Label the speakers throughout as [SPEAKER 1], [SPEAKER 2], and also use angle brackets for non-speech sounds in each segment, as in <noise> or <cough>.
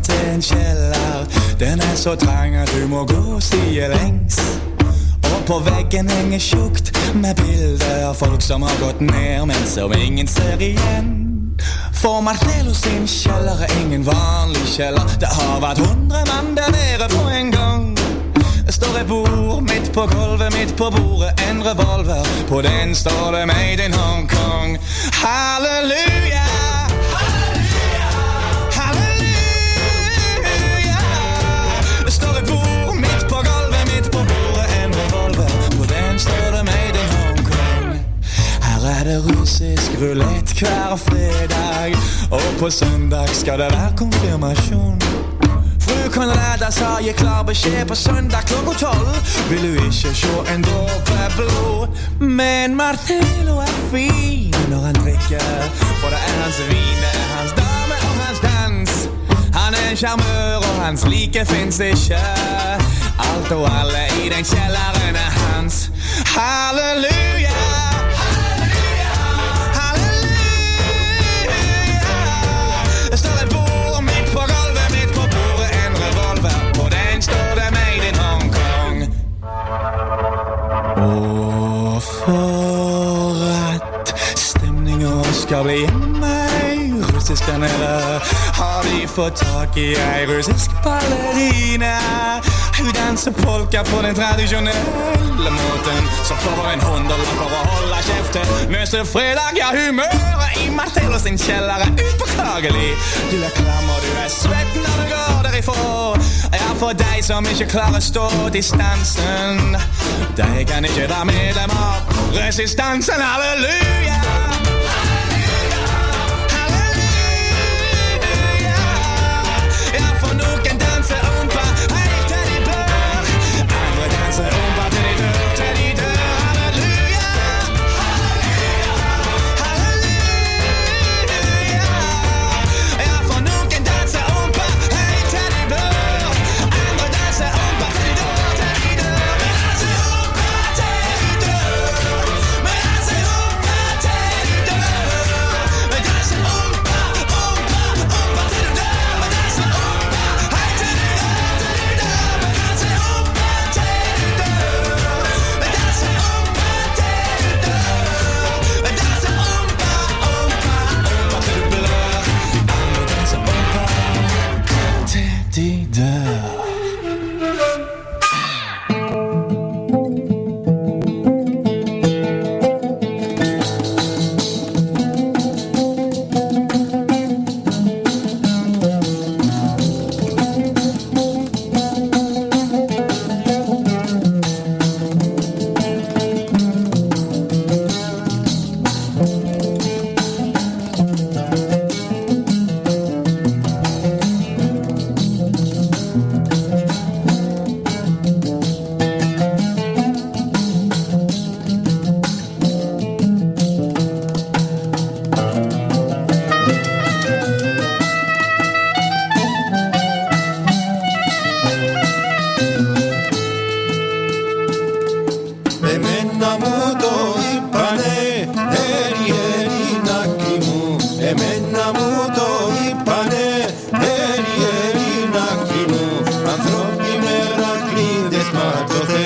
[SPEAKER 1] ned til en kjeller. Den er så trang at du må gå sidelengs. Og på veggen henger tjukt med bilder av folk som har gått ned, men som ingen ser igjen. For Marcelo sin kjeller er ingen vanlig kjeller. Det har vært hundre mann der nede på en gang. Det står et bord midt på gulvet, midt på bordet, en revolver. På den står det 'Made in Hongkong'. Halleluja! er det russisk rulett hver fredag. Og på søndag skal det være konfirmasjon. Fru Konrada sa gi klar beskjed på søndag klokka tolv. Vil du ikke sjå en dråpe blod? Men Martelo er fin når han drikker, for det er hans vin, det er hans dame og hans dans. Han er en sjarmør, og hans like fins ikke. Alt og alle i den kjelleren er hans. Halleluja! skal bli meg russisk der nede. Har de fått tak i ei russisk ballerine? Hun danser polka på den tradisjonelle måten. Som får en hundrelapp for å holde kjeften. Neste fredag, ja, humøret i Martello sin kjeller er upåklagelig. Du er klam, og du er svett når du går derifra. Ja, for deg som ikke klarer å stå distansen. Deg kan ikke være medlem av resistansen. Halleluja!
[SPEAKER 2] Entonces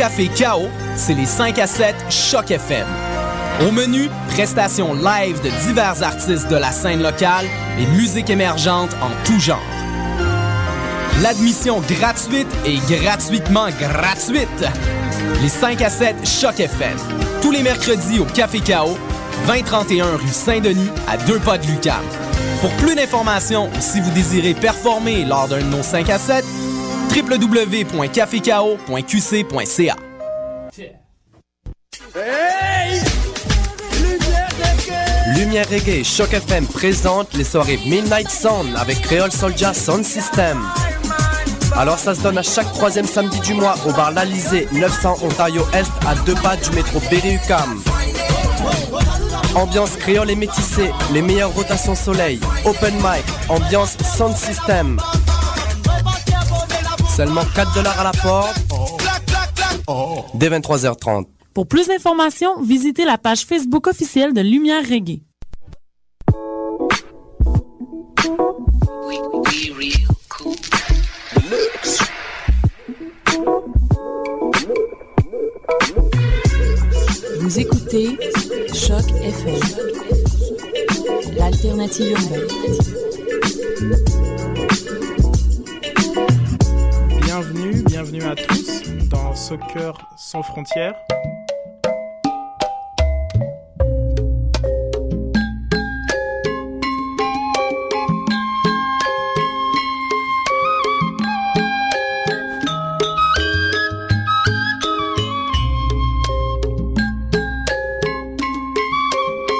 [SPEAKER 2] Café Chaos, c'est les 5 à 7 Choc FM. Au menu, prestations live de divers artistes de la scène locale et musique émergente en tout genre. L'admission gratuite et gratuitement gratuite. Les 5 à 7 Choc FM. Tous les mercredis au Café Chaos, 2031 rue Saint-Denis, à deux pas de Lucam. Pour plus d'informations ou si vous désirez performer lors d'un de nos 5 à 7, www.cafecao.qc.ca.
[SPEAKER 3] Lumière Reggae et Choc FM présente les soirées Midnight Sound avec Creole Soldier Sound System. Alors ça se donne à chaque troisième samedi du mois au bar L'Alizé, 900 Ontario Est, à deux pas du métro Berry-UQAM. Ambiance créole et métissée, les meilleures rotations soleil, open mic, ambiance sound system. Seulement 4 dollars à la porte. Dès 23h30.
[SPEAKER 4] Pour plus d'informations, visitez la page Facebook officielle de Lumière Reggae.
[SPEAKER 5] Vous écoutez Choc FM, l'alternative urbaine.
[SPEAKER 6] Bienvenue, bienvenue à tous dans Soccer sans frontières.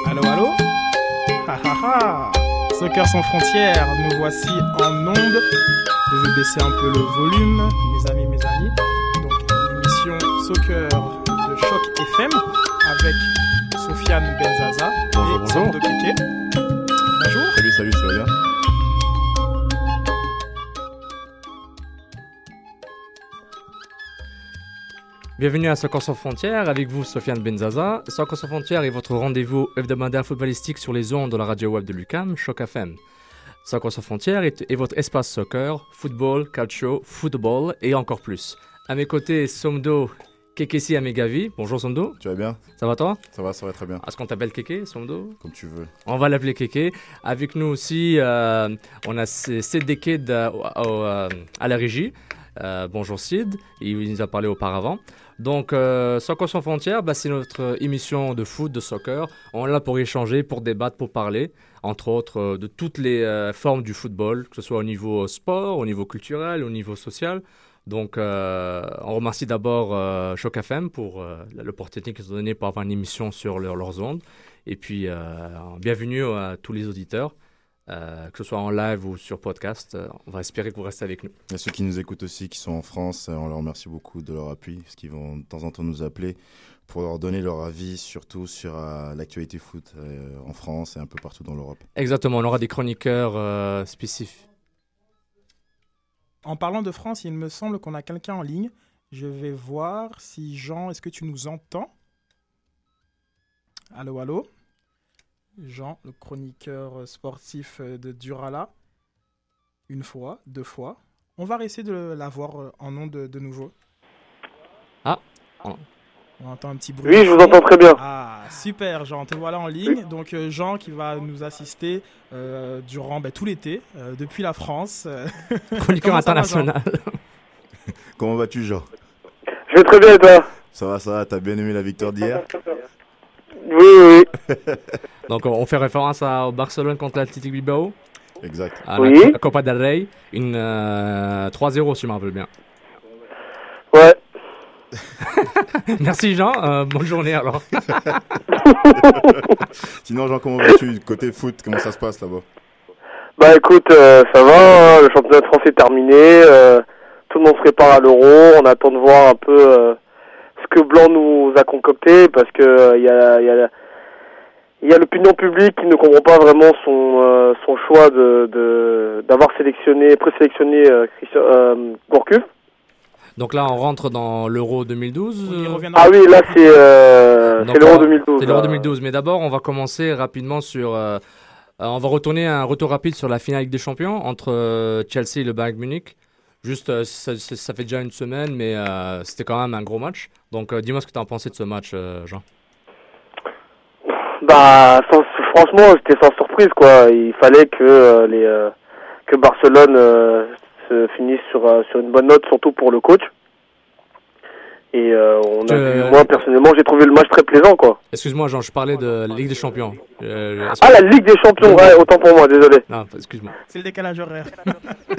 [SPEAKER 6] Allô, allô? Soccer sans frontières, nous voici en onde. Je vais baisser un peu le volume, mes amis, mes amis. Donc, l'émission Soccer de Choc FM avec Sofiane Benzaza
[SPEAKER 7] Bonjour,
[SPEAKER 6] et
[SPEAKER 7] bonjour.
[SPEAKER 6] Keke. Bonjour.
[SPEAKER 7] Salut, salut, ça va bien
[SPEAKER 8] Bienvenue à Soccer sans frontières, avec vous Sofiane Benzaza. Soccer sans frontières est votre rendez-vous hebdomadaire footballistique sur les ondes de la radio web de Lucam, Choc FM. Soccer sans frontières est, est votre espace soccer, football, calcio, football et encore plus. À mes côtés, Somdo Kekesi Amegavi. Bonjour Somdo,
[SPEAKER 7] Tu vas bien?
[SPEAKER 8] Ça va toi?
[SPEAKER 7] Ça va, ça va très bien.
[SPEAKER 8] Est-ce qu'on t'appelle Keke, Somdo?
[SPEAKER 7] Comme tu veux.
[SPEAKER 8] On va l'appeler Keke. Avec nous aussi, euh, on a C- Sid Dekid euh, euh, à la régie. Euh, bonjour Sid, il nous a parlé auparavant. Donc, euh, Soccer sans frontières, bah, c'est notre émission de foot, de soccer. On est là pour échanger, pour débattre, pour parler, entre autres, euh, de toutes les euh, formes du football, que ce soit au niveau sport, au niveau culturel, au niveau social. Donc, euh, on remercie d'abord euh, Choc FM pour euh, l'opportunité qu'ils ont donnée pour avoir une émission sur leur- leurs ondes. Et puis, euh, bienvenue à tous les auditeurs. Euh, que ce soit en live ou sur podcast. Euh, on va espérer que vous restez avec nous.
[SPEAKER 7] Il y a ceux qui nous écoutent aussi, qui sont en France, euh, on leur remercie beaucoup de leur appui, parce qu'ils vont de temps en temps nous appeler pour leur donner leur avis, surtout sur euh, l'actualité foot euh, en France et un peu partout dans l'Europe.
[SPEAKER 8] Exactement, on aura des chroniqueurs euh, spécifiques.
[SPEAKER 6] En parlant de France, il me semble qu'on a quelqu'un en ligne. Je vais voir si Jean, est-ce que tu nous entends? Allô, allô? Jean, le chroniqueur sportif euh, de Durala. Une fois, deux fois. On va essayer de l'avoir euh, en nom de, de nouveau.
[SPEAKER 8] Ah
[SPEAKER 6] On entend un petit bruit.
[SPEAKER 9] Oui, je vous entends très bien.
[SPEAKER 6] Ah, super, Jean, te voilà en ligne. Donc, euh, Jean qui va nous assister euh, durant ben, tout l'été, euh, depuis la France. <laughs>
[SPEAKER 8] Chroniqueur
[SPEAKER 6] va,
[SPEAKER 8] international. <laughs>
[SPEAKER 7] Comment vas-tu, Jean?
[SPEAKER 9] Je vais très bien et toi?
[SPEAKER 7] Ça va, ça va T'as bien aimé la victoire d'hier?
[SPEAKER 9] Oui, oui, oui. <laughs>
[SPEAKER 8] Donc, on fait référence à au Barcelone contre l'Athletic Bilbao.
[SPEAKER 7] Exact.
[SPEAKER 8] À
[SPEAKER 9] Oui.
[SPEAKER 8] la Co- Copa del Rey. Une euh, 3-0, si je me rappelle bien.
[SPEAKER 9] Ouais. <laughs>
[SPEAKER 8] Merci, Jean. Euh, bonne journée alors. <laughs>
[SPEAKER 7] Sinon, Jean, comment vas-tu Côté foot, comment ça se passe là-bas?
[SPEAKER 9] Bah écoute, euh, ça va, hein, le championnat de France est terminé, euh, tout le monde se prépare à l'euro, on attend de voir un peu euh, ce que Blanc nous a concocté, parce que euh, il y a, il y a, il y a l'opinion publique qui ne comprend pas vraiment son, euh, son choix de de- d'avoir sélectionné, présélectionné euh, Christian, euh, Gourcuff.
[SPEAKER 8] Donc là, on rentre dans l'Euro 2012.
[SPEAKER 6] On y
[SPEAKER 8] euh,
[SPEAKER 6] reviendra.
[SPEAKER 9] Ah oui, là c'est euh, l'Euro
[SPEAKER 8] on-
[SPEAKER 9] 2012.
[SPEAKER 8] C'est l'Euro
[SPEAKER 9] là.
[SPEAKER 8] 2012. Mais d'abord, on va commencer rapidement sur. on va retourner un retour rapide sur la finale Ligue des Champions entre euh, Chelsea et le Bayern Munich. Juste, euh, ça, fait déjà une semaine, mais euh, c'était quand même un gros match. Donc, euh, dis-moi ce que tu as pensé de ce match, euh, Jean.
[SPEAKER 9] Bah, sans- franchement, j'étais sans surprise, quoi. Il fallait que les que Barcelone se finisse sur sur une bonne note, surtout pour le coach. Et euh, on a
[SPEAKER 8] Euh,
[SPEAKER 9] vu, moi personnellement, j'ai trouvé le match très plaisant, quoi.
[SPEAKER 8] Excuse-moi, Jean, je parlais de la Ligue des Champions. Euh,
[SPEAKER 9] Ah, la Ligue des Champions, ouais, autant pour moi, désolé.
[SPEAKER 8] Non, excuse-moi.
[SPEAKER 6] C'est le décalage horaire. <laughs>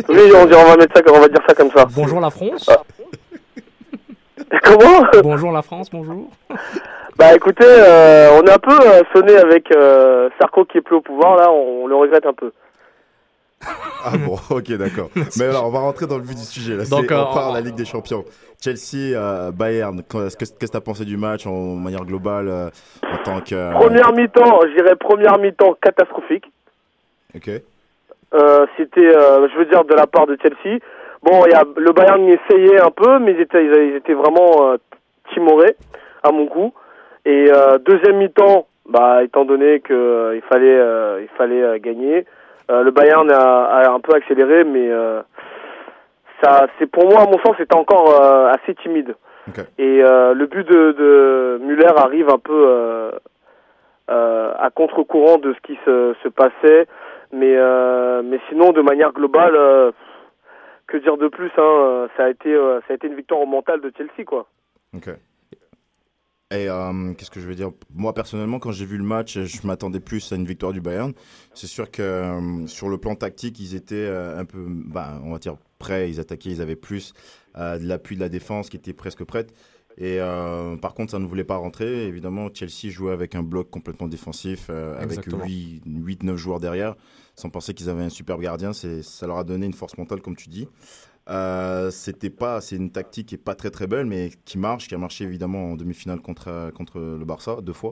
[SPEAKER 9] Oui, on, va mettre ça, on va dire ça comme ça.
[SPEAKER 8] Bonjour la France. <laughs>
[SPEAKER 9] Comment?
[SPEAKER 8] Bonjour la France, bonjour.
[SPEAKER 9] Bah, écoutez, euh, on est un peu euh, sonné avec euh, Sarko qui est plus au pouvoir, là, on, le regrette un peu.
[SPEAKER 7] Ah bon, ok, d'accord. Mais alors, on va rentrer dans le vif du sujet. Là,
[SPEAKER 8] Donc,
[SPEAKER 7] C'est-
[SPEAKER 8] euh,
[SPEAKER 7] on parle
[SPEAKER 8] on-
[SPEAKER 7] de la Ligue des Champions. Chelsea, euh, Bayern. Qu'est-ce que que t'as pensé du match en manière globale euh, en tant que
[SPEAKER 9] Première mi-temps, je dirais première mi-temps catastrophique.
[SPEAKER 7] Ok.
[SPEAKER 9] Euh, c'était, euh, je veux dire, de la part de Chelsea. Bon, y a, le Bayern essayait un peu, mais ils étaient, ils étaient vraiment euh, timorés, à mon goût. Et euh, deuxième mi-temps, bah, étant donné que euh, il fallait, euh, il fallait euh, gagner, euh, le Bayern a, a un peu accéléré, mais euh, ça, c'est pour moi, à mon sens, c'était encore euh, assez timide. Et euh, le but de, de Muller arrive un peu euh, à contre-courant de ce qui se, se passait, mais mais sinon, de manière globale, que dire de plus hein, Ça a été ça a été une victoire mentale de Chelsea, quoi.
[SPEAKER 7] Et euh, qu'est-ce que je veux dire? Moi, personnellement, quand j'ai vu le match, je m'attendais plus à une victoire du Bayern. C'est sûr que euh, sur le plan tactique, ils étaient euh, un peu, bah, on va dire, prêts. Ils attaquaient, ils avaient plus euh, de l'appui de la défense qui était presque prête. Et euh, par contre, ça ne voulait pas rentrer. Évidemment, Chelsea jouait avec un bloc complètement défensif, euh, avec
[SPEAKER 8] Exactement.
[SPEAKER 7] 8-9 joueurs derrière, sans penser qu'ils avaient un superbe gardien. Ça leur a donné une force mentale, comme tu dis. Euh, c'était pas, c'est une tactique qui est pas très très belle, mais qui marche, qui a marché évidemment en demi-finale contre contre le Barça deux fois.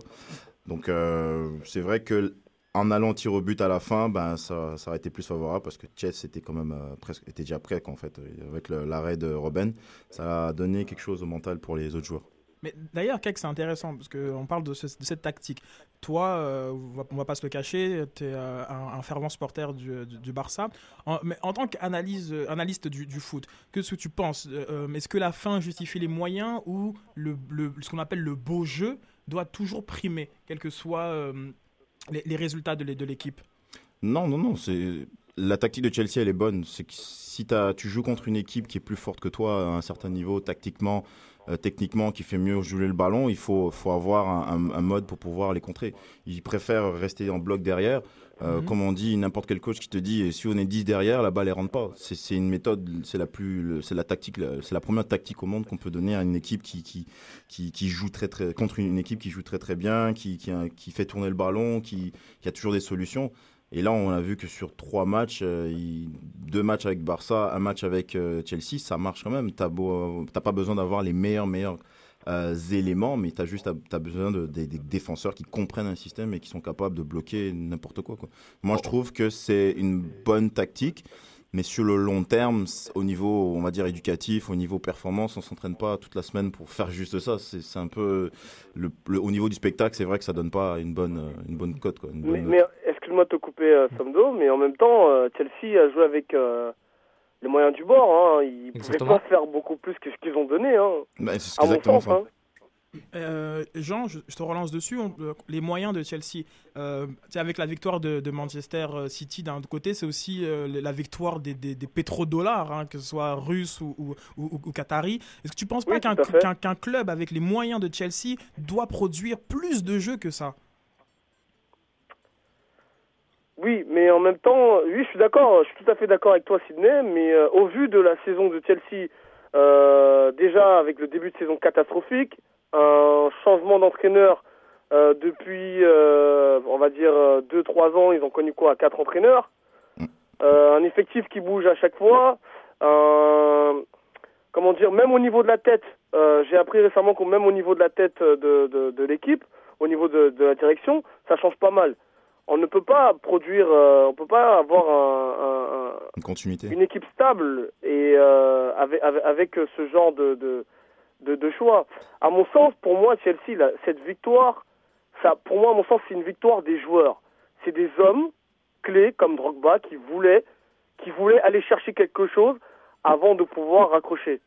[SPEAKER 7] Donc euh, c'est vrai que en allant tir au but à la fin, ben ça, ça aurait été plus favorable parce que Chelsea était quand même euh, presque était déjà prêt en fait avec l'arrêt de Robben, ça a donné quelque chose au mental pour les autres joueurs.
[SPEAKER 6] Mais d'ailleurs, Kek, c'est intéressant parce qu'on parle de, ce- de cette tactique. Toi, euh, on on va pas se le cacher, tu es un, un fervent supporter du, Barça. Mais en tant qu'analyste analyste du, foot, qu'est-ce que tu penses Euh, euh, Est-ce que la fin justifie les moyens ou le, ce qu'on appelle le beau jeu doit toujours primer, quels que soient euh, les, résultats de l'é- de l'équipe?
[SPEAKER 7] Non, non, non. C'est la tactique de Chelsea, elle est bonne. C'est que si tu joues contre une équipe qui est plus forte que toi à un certain niveau, tactiquement, euh, techniquement, qui fait mieux jouer le ballon, il faut, faut avoir un, un- un mode pour pouvoir les contrer. Ils préfèrent rester en bloc derrière. Euh,
[SPEAKER 6] Mhm.
[SPEAKER 7] Comme on dit, n'importe quel coach qui te dit, eh, si on est 10 derrière, la balle elle rentre pas. C'est une méthode, c'est la plus, c'est la tactique, c'est la première tactique au monde qu'on peut donner à une équipe qui, qui, qui, qui joue très très contre une, équipe qui joue très très bien, qui, qui, qui fait tourner le ballon, qui, qui a toujours des solutions. Et là, on a vu que sur trois matchs, euh, il- deux matchs avec Barça, un match avec euh, Chelsea, ça marche quand même. T'as beau- t'as pas besoin d'avoir les meilleurs, meilleurs euh, éléments, mais t'as juste as besoin de, des, des défenseurs qui comprennent un système et qui sont capables de bloquer n'importe quoi, quoi. Moi, je trouve que c'est une bonne tactique. Mais sur le long terme, au niveau, on va dire, éducatif, au niveau performance, on s'entraîne pas toute la semaine pour faire juste ça. C'est un peu, le, le- au niveau du spectacle, c'est vrai que ça donne pas une bonne, euh, une bonne cote, quoi. une bonne
[SPEAKER 9] Mais,
[SPEAKER 7] note.
[SPEAKER 9] mais excuse-moi de te couper, euh, Somdo, mais en même temps, euh, Chelsea a joué avec euh, les moyens du bord. Hein. Ils pouvaient
[SPEAKER 6] Exactement.
[SPEAKER 9] pas faire beaucoup plus que ce qu'ils ont donné. Hein.
[SPEAKER 7] Bah, c'est
[SPEAKER 9] à mon
[SPEAKER 7] exactement
[SPEAKER 9] sens.
[SPEAKER 7] ça.
[SPEAKER 9] Hein.
[SPEAKER 6] Euh, Jean, je, je te relance dessus. On- euh, les moyens de Chelsea, euh, avec la victoire de, de Manchester City d'un autre côté, c'est aussi euh, la victoire des, des, des pétrodollars, hein, que ce soit russes ou, ou, ou, ou qataris. Est-ce que tu penses pas
[SPEAKER 9] Oui,
[SPEAKER 6] qu'un
[SPEAKER 9] fait.
[SPEAKER 6] qu'un- qu'un club avec les moyens de Chelsea doit produire plus de jeux que ça?
[SPEAKER 9] Oui, mais en même temps, oui, je suis d'accord, je suis tout à fait d'accord avec toi, Sydney, mais euh, au vu de la saison de Chelsea, euh, déjà avec le début de saison catastrophique, un changement d'entraîneur euh, depuis, on va dire, 2-3 ans, ils ont connu quoi, quatre entraîneurs, un effectif qui bouge à chaque fois, comment dire, même au niveau de la tête, j'ai appris récemment que même au niveau de la tête de, de, de l'équipe, au niveau de la direction, ça change pas mal on ne peut pas produire, euh, on peut pas avoir un, un- un-
[SPEAKER 7] Une continuité.
[SPEAKER 9] une équipe stable et euh, avec, avec, avec ce genre de, de, de, de choix. À mon sens, pour moi, Chelsea, là, cette victoire, ça, pour moi, à mon sens, c'est une victoire des joueurs. C'est des hommes clés comme Drogba qui voulaient, qui voulaient aller chercher quelque chose avant de pouvoir raccrocher.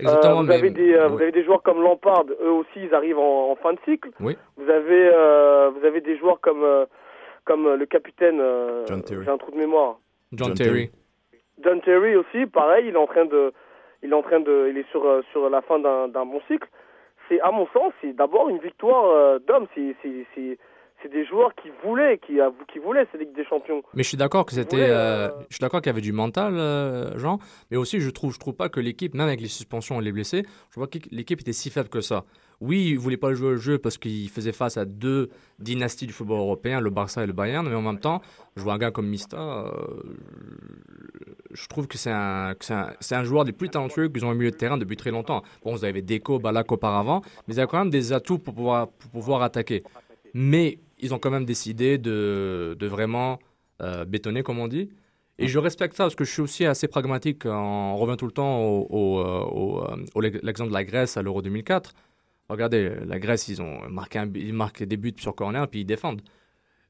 [SPEAKER 8] Exactement,
[SPEAKER 9] Euh, vous,
[SPEAKER 8] mais-
[SPEAKER 9] avez des, euh, vous avez des joueurs comme Lampard, eux aussi, ils arrivent en, en fin de cycle.
[SPEAKER 8] Oui.
[SPEAKER 9] Vous avez, euh, vous avez des joueurs comme, euh, comme le capitaine, euh,
[SPEAKER 7] John Terry.
[SPEAKER 9] j'ai un trou de mémoire.
[SPEAKER 8] John,
[SPEAKER 7] John
[SPEAKER 8] Terry.
[SPEAKER 9] John Terry aussi, pareil, il est en train de, il est en train de, il est sur sur la fin d'un d'un bon cycle. C'est à mon sens, c'est d'abord une victoire euh, d'hommes. C'est c'est des joueurs qui voulaient, qui a- qui voulaient cette Ligue des Champions.
[SPEAKER 8] Mais je suis d'accord que c'était, euh,
[SPEAKER 9] euh,
[SPEAKER 8] je suis d'accord qu'il y avait du mental, euh, Jean. Mais aussi, je trouve, je trouve pas que l'équipe, même avec les suspensions et les blessés, je vois que l'équipe était si faible que ça. Oui, ils voulaient pas jouer le jeu parce qu'ils faisaient face à deux dynasties du football européen, le Barça et le Bayern. Mais en même temps, je vois un gars comme Mista, euh, je trouve que c'est un, que c'est un, c'est un joueur des plus talentueux qu'ils ont au milieu de terrain depuis très longtemps. Bon, vous avez Deco, Balak auparavant, mais il a quand même des atouts pour pouvoir, pour pouvoir attaquer. Mais ils ont quand même décidé de, vraiment euh, bétonner, comme on dit. Et je respecte ça parce que je suis aussi assez pragmatique. On revient tout le temps au, euh, euh, l'exemple de la Grèce à l'Euro 2004. Regardez, la Grèce, ils ont marqué, marquent des buts sur corner puis ils défendent.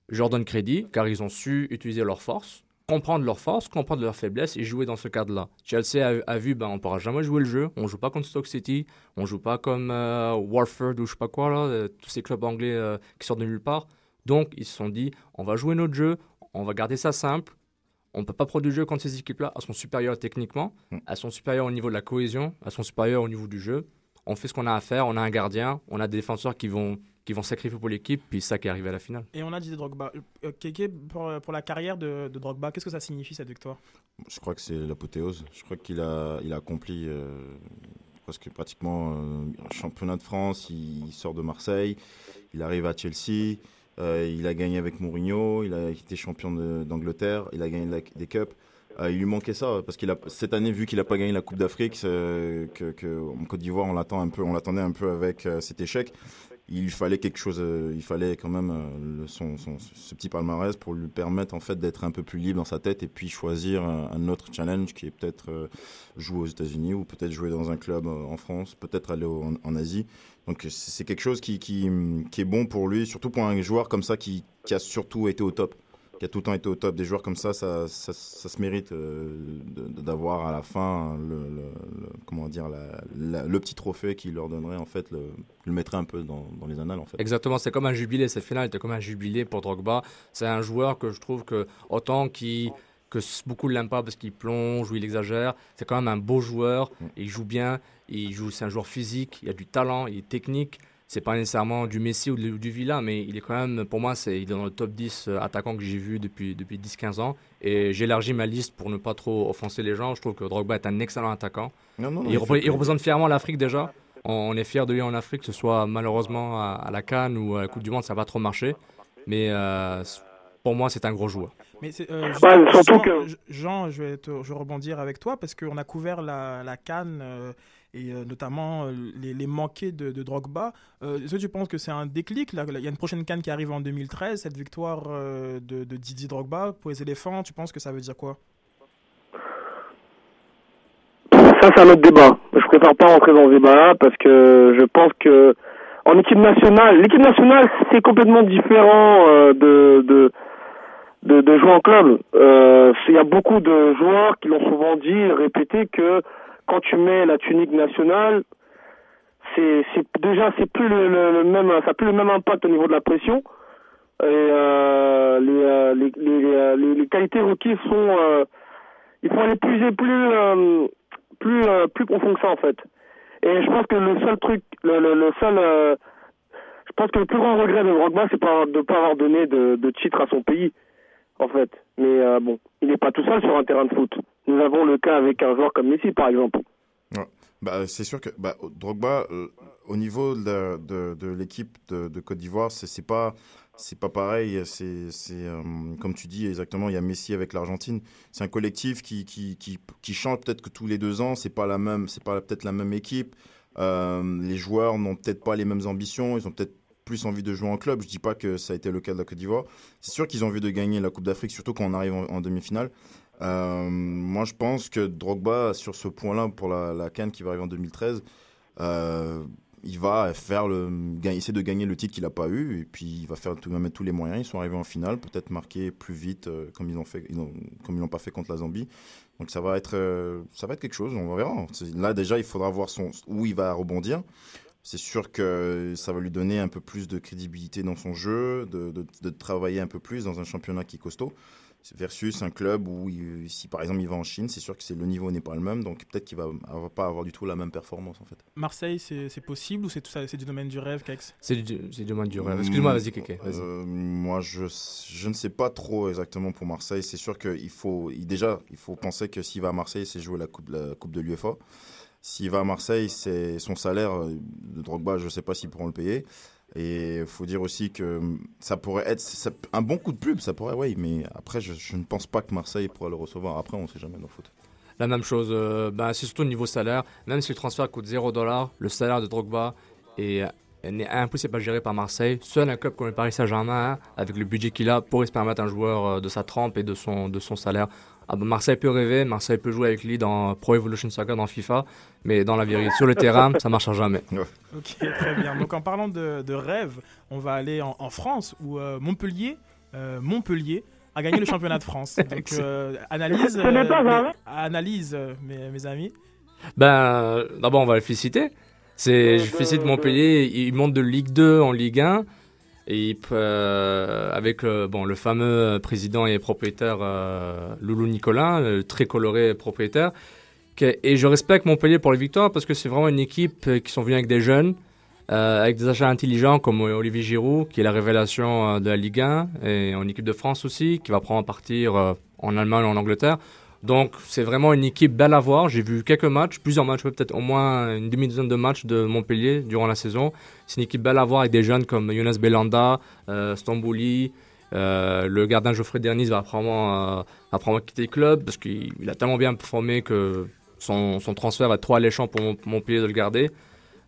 [SPEAKER 8] Je leur donne crédit car ils ont su utiliser leurs forces, comprendre leurs forces, comprendre leurs faiblesses et jouer dans ce cadre-là. Chelsea a, vu, ben, on ne pourra jamais jouer le jeu. On joue pas contre Stoke City, on joue pas comme euh, Warford ou je sais pas quoi, là, tous ces clubs anglais qui sortent de nulle part. Donc ils se sont dit, on va jouer notre jeu, on va garder ça simple. On ne peut pas produire du jeu contre ces équipes-là. Elles sont supérieures techniquement, elles sont supérieures au niveau de la cohésion, elles sont supérieures au niveau du jeu. On fait ce qu'on a à faire, on a un gardien, on a des défenseurs qui vont, qui vont sacrifier pour l'équipe, puis ça qui est arrivé à la finale.
[SPEAKER 6] Et on a dit Drogba. Euh, Keke, pour, pour la carrière de, de Drogba, qu'est-ce que ça signifie cette victoire?
[SPEAKER 7] Je crois que c'est l'apothéose. Je crois qu'il a, il a accompli euh, presque pratiquement euh, un championnat de France. Il, il sort de Marseille, il arrive à Chelsea, euh, il a gagné avec Mourinho, il a été champion d'Angleterre, il a gagné des cups. Euh, il lui manquait ça parce qu'il a cette année vu qu'il n'a pas gagné la Coupe d'Afrique, que en Côte d'Ivoire on l'attend un peu, on l'attendait un peu avec euh, cet échec. Il fallait quelque chose, euh, il fallait quand même euh, ce petit palmarès pour lui permettre en fait d'être un peu plus libre dans sa tête et puis choisir un, un autre challenge qui est peut-être euh, jouer aux États-Unis ou peut-être jouer dans un club euh, en France, peut-être aller en, Asie. Donc c'est c'est quelque chose qui, qui, qui est bon pour lui, surtout pour un joueur comme ça qui, qui a surtout été au top, qui a tout le temps été au top. Des joueurs comme ça, ça, ça, ça se mérite euh, d'avoir à la fin le, le- le- comment dire la- la- le petit trophée qui leur donnerait en fait le, le mettrait un peu dans, dans les annales en fait.
[SPEAKER 8] Exactement, c'est comme un jubilé. Cette finale était comme un jubilé pour Drogba. C'est un joueur que je trouve que, autant qui que beaucoup ne l'aiment pas parce qu'il plonge ou il exagère, c'est quand même un beau joueur. Il joue bien, il joue, c'est un joueur physique, il a du talent, il est technique. C'est pas nécessairement du Messi ou du, du Villa, mais il est quand même, pour moi, c'est, il est dans le top 10 euh, attaquants que j'ai vu depuis, depuis 10-15 ans. Et j'élargis ma liste pour ne pas trop offenser les gens. Je trouve que Drogba est un excellent attaquant.
[SPEAKER 7] Non, non, non,
[SPEAKER 8] il,
[SPEAKER 7] il
[SPEAKER 8] repré-
[SPEAKER 7] fait-
[SPEAKER 8] il représente fièrement l'Afrique déjà. On, on est fiers de lui en Afrique, que ce soit malheureusement à, à la Cannes ou à la Coupe du Monde, ça va trop marcher. Mais euh, pour moi, c'est un gros joueur.
[SPEAKER 6] Mais c'est, euh,
[SPEAKER 9] Ouais,
[SPEAKER 6] Jean-
[SPEAKER 9] surtout que-
[SPEAKER 6] Jean, je vais, te- je vais rebondir avec toi parce qu'on a couvert la, la Cannes euh, et euh, notamment euh, les, manqués de, Drogba. Euh, Est-ce que tu penses que c'est un déclic là, Il y a une prochaine Cannes qui arrive en 2013, cette victoire de, de Didier Drogba pour les éléphants. Tu penses que ça veut dire quoi?
[SPEAKER 9] Ça, c'est un autre débat. Je préfère pas rentrer dans ce débat-là parce que je pense que en équipe nationale, l'équipe nationale, c'est complètement différent de, de, de, jouer en club. Il y a beaucoup de joueurs qui l'ont souvent dit, répété que quand tu mets la tunique nationale, c'est déjà c'est plus le, le- même ça a plus le même impact au niveau de la pression. Et euh, les, euh, euh, les, les qualités requises sont il faut aller plus plus euh, plus plus profond que ça en fait. Et je pense que le seul truc le, seul je pense que le plus grand regret de Drogba c'est pas de pas avoir donné de, de titre à son pays en fait mais euh, bon il n'est pas tout seul sur un terrain de foot nous avons le cas avec un joueur comme Messi par exemple
[SPEAKER 7] Ouais. Bah, c'est sûr que bah, Drogba, euh, au niveau de, l'équipe de, Côte d'Ivoire, c'est pas pas pareil. C'est euh, comme tu dis exactement. Il y a Messi avec l'Argentine. C'est un collectif qui qui, qui, change peut-être que tous les deux ans. C'est pas la même. Pas peut-être la même équipe. Les joueurs n'ont peut-être pas les mêmes ambitions. Ils ont peut-être plus envie de jouer en club. Je dis pas que ça a été le cas de la Côte d'Ivoire. C'est sûr qu'ils ont envie de gagner la Coupe d'Afrique, surtout quand on arrive en, demi-finale. Euh, moi, je pense que Drogba, sur ce point-là, pour la, la Cannes qui va arriver en 2013, euh, il va faire le, essayer de gagner le titre qu'il n'a pas eu, et puis il va faire tout, mettre tous les moyens. Ils sont arrivés en finale, peut-être marquer plus vite, euh, comme ils ont fait, comme ils l'ont pas fait contre la Zambie. Donc ça va être, ça va être quelque chose. On verra. Là déjà, il faudra voir son, où il va rebondir. C'est sûr que ça va lui donner un peu plus de crédibilité dans son jeu, de, de- de travailler un peu plus dans un championnat qui est costaud, versus un club où, il- si par exemple il va en Chine, c'est sûr que c'est, le niveau n'est pas le même, donc peut-être qu'il va, va pas avoir du tout la même performance en fait.
[SPEAKER 6] Marseille, c'est c'est possible ou c'est tout ça, c'est du domaine du rêve, Kex?
[SPEAKER 8] C'est du, c'est du domaine du rêve. Excuse-moi, vas-y, Kéké. Vas-y.
[SPEAKER 7] Euh, moi, je, je ne sais pas trop exactement pour Marseille. C'est sûr qu'il faut, il- déjà, il faut penser que s'il va à Marseille, c'est jouer la coupe, la coupe de l'UEFA. S'il va à Marseille, c'est son salaire euh, de Drogba, je ne sais pas s'ils pourront le payer. Et il faut dire aussi que ça pourrait être un bon coup de pub, ça pourrait, oui, mais après, je, ne pense pas que Marseille pourra le recevoir. Après, on ne sait jamais dans le foot.
[SPEAKER 8] La même chose, euh, ben, c'est surtout au niveau salaire. Même si le transfert coûte 0 le salaire de Drogba est, euh, n'est impossible à gérer par Marseille. Seul un club comme le Paris Saint-Germain, avec le budget qu'il a, pourrait se permettre un joueur euh, de sa trempe et de son, de son salaire. Ah ben, Marseille peut rêver, Marseille peut jouer avec lui dans Pro Evolution Soccer, dans FIFA, mais dans la vérité, sur le terrain, ça marchera jamais.
[SPEAKER 6] Ok, très bien. Donc en parlant de, de rêve, on va aller en, en France où euh, Montpellier, euh, Montpellier a gagné le championnat de France. <laughs> Donc euh, analyse, analyse euh, mes, mes amis.
[SPEAKER 8] Ben, d'abord, on va le féliciter. C'est, je félicite Montpellier. Il monte de Ligue 2 en Ligue 1. Et euh, avec bon, le fameux président et propriétaire euh, Loulou Nicolas, euh, très coloré propriétaire. Et je respecte Montpellier pour les victoires parce que c'est vraiment une équipe euh, qui sont venus avec des jeunes, avec des achats intelligents comme Olivier Giroud, qui est la révélation de la Ligue 1, et en équipe de France aussi, qui va prendre partir euh, en Allemagne ou en Angleterre. Donc c'est vraiment une équipe belle à voir. J'ai vu quelques matchs, plusieurs matchs, peut-être au moins une demi-douzaine de matchs de Montpellier durant la saison. C'est une équipe belle à voir avec des jeunes comme Younes Belanda, euh, Stambouli. euh, le gardien Geoffrey Dernis va probablement, euh, probablement quitter le club parce qu'il il a tellement bien performé que son, transfert va être trop alléchant pour Mont- Montpellier de le garder.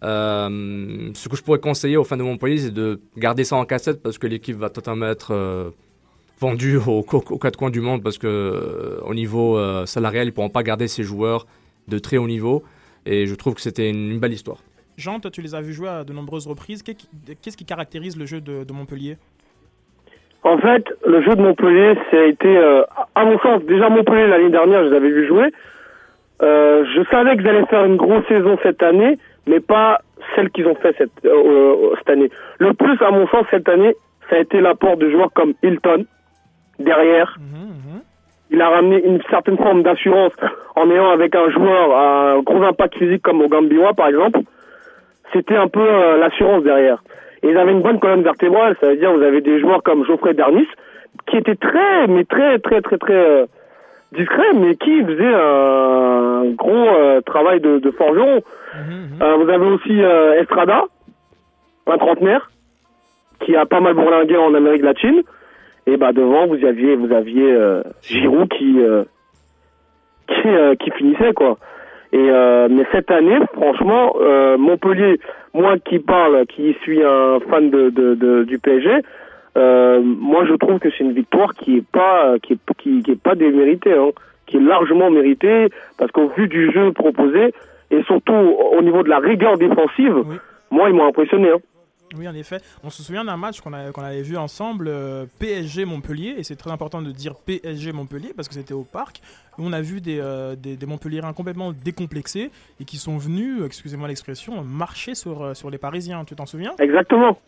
[SPEAKER 8] Ce que je pourrais conseiller aux fans de Montpellier, c'est de garder ça en cassette parce que l'équipe va totalement être vendue aux, aux- aux quatre coins du monde parce que euh, au niveau euh, salarial, ils pourront pas garder ces joueurs de très haut niveau. Et je trouve que c'était une, une belle histoire.
[SPEAKER 6] Jean, toi tu les as vus jouer à de nombreuses reprises. Qu'est- Qu'est-ce qui caractérise le jeu de, de Montpellier?
[SPEAKER 9] En fait, le jeu de Montpellier, ça a été, euh, à mon sens, déjà Montpellier l'année dernière, je les avais vus jouer. Euh, je savais qu'ils allaient faire une grosse saison cette année, mais pas celle qu'ils ont fait cette, euh, cette année. Le plus, à mon sens, cette année, ça a été l'apport de joueurs comme Hilton, derrière. Il a ramené une certaine forme d'assurance en ayant avec un joueur un gros impact physique comme Ogambiwa, par exemple. C'était un peu euh, l'assurance derrière. Et ils avaient une bonne colonne vertébrale, ça veut dire vous avez des joueurs comme Geoffrey Dernis, qui était très, mais très, très, très, très euh, discret, mais qui faisait un gros euh, travail de, de forgeron. Euh, vous avez aussi Estrada, un trentenaire, qui a pas mal bourlingué en Amérique latine. Et bah devant, vous aviez, vous aviez euh, Giroud qui euh, qui, euh, qui finissait quoi. Et euh, mais cette année, franchement, euh, Montpellier, moi qui parle, qui suis un fan de, de, de- du PSG, euh, moi je trouve que c'est une victoire qui est pas qui est, qui, qui est pas déméritée, hein, qui est largement méritée parce qu'au vu du jeu proposé et surtout au niveau de la rigueur défensive, moi ils m'ont impressionné. Hein.
[SPEAKER 6] Oui, en effet. On se souvient d'un match qu'on avait vu ensemble, euh, PSG Montpellier, et c'est très important de dire PSG Montpellier parce que c'était au parc. où on a vu des, euh, des, des Montpelliérains complètement décomplexés et qui sont venus, excusez-moi l'expression, marcher sur, euh, sur les Parisiens. Tu t'en souviens?
[SPEAKER 9] Exactement.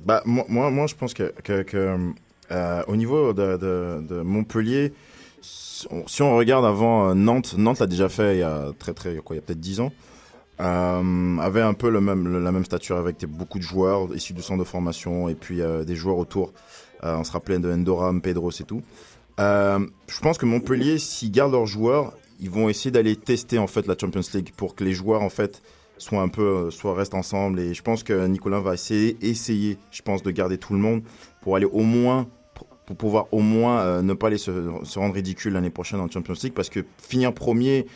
[SPEAKER 7] Bah, moi, moi, moi, je pense que, que, que, euh, au niveau de, de, de Montpellier, si on, si on regarde avant Nantes, Nantes l'a déjà fait il y a très très quoi, il y a peut-être 10 ans. Euh, avait un peu la même stature avec beaucoup de joueurs issus du centre de formation et puis euh, des joueurs autour. Euh, on se rappelait de Endoram, Pedros et tout. Euh, je pense que Montpellier, s'ils gardent leurs joueurs, ils vont essayer d'aller tester en fait la Champions League pour que les joueurs en fait soient un peu, soit restent ensemble. Et je pense que Nicolas va essayer, essayer, je pense, de garder tout le monde pour aller au moins, pour- pouvoir au moins ne pas aller se, se rendre ridicule l'année prochaine en Champions League, parce que finir premier,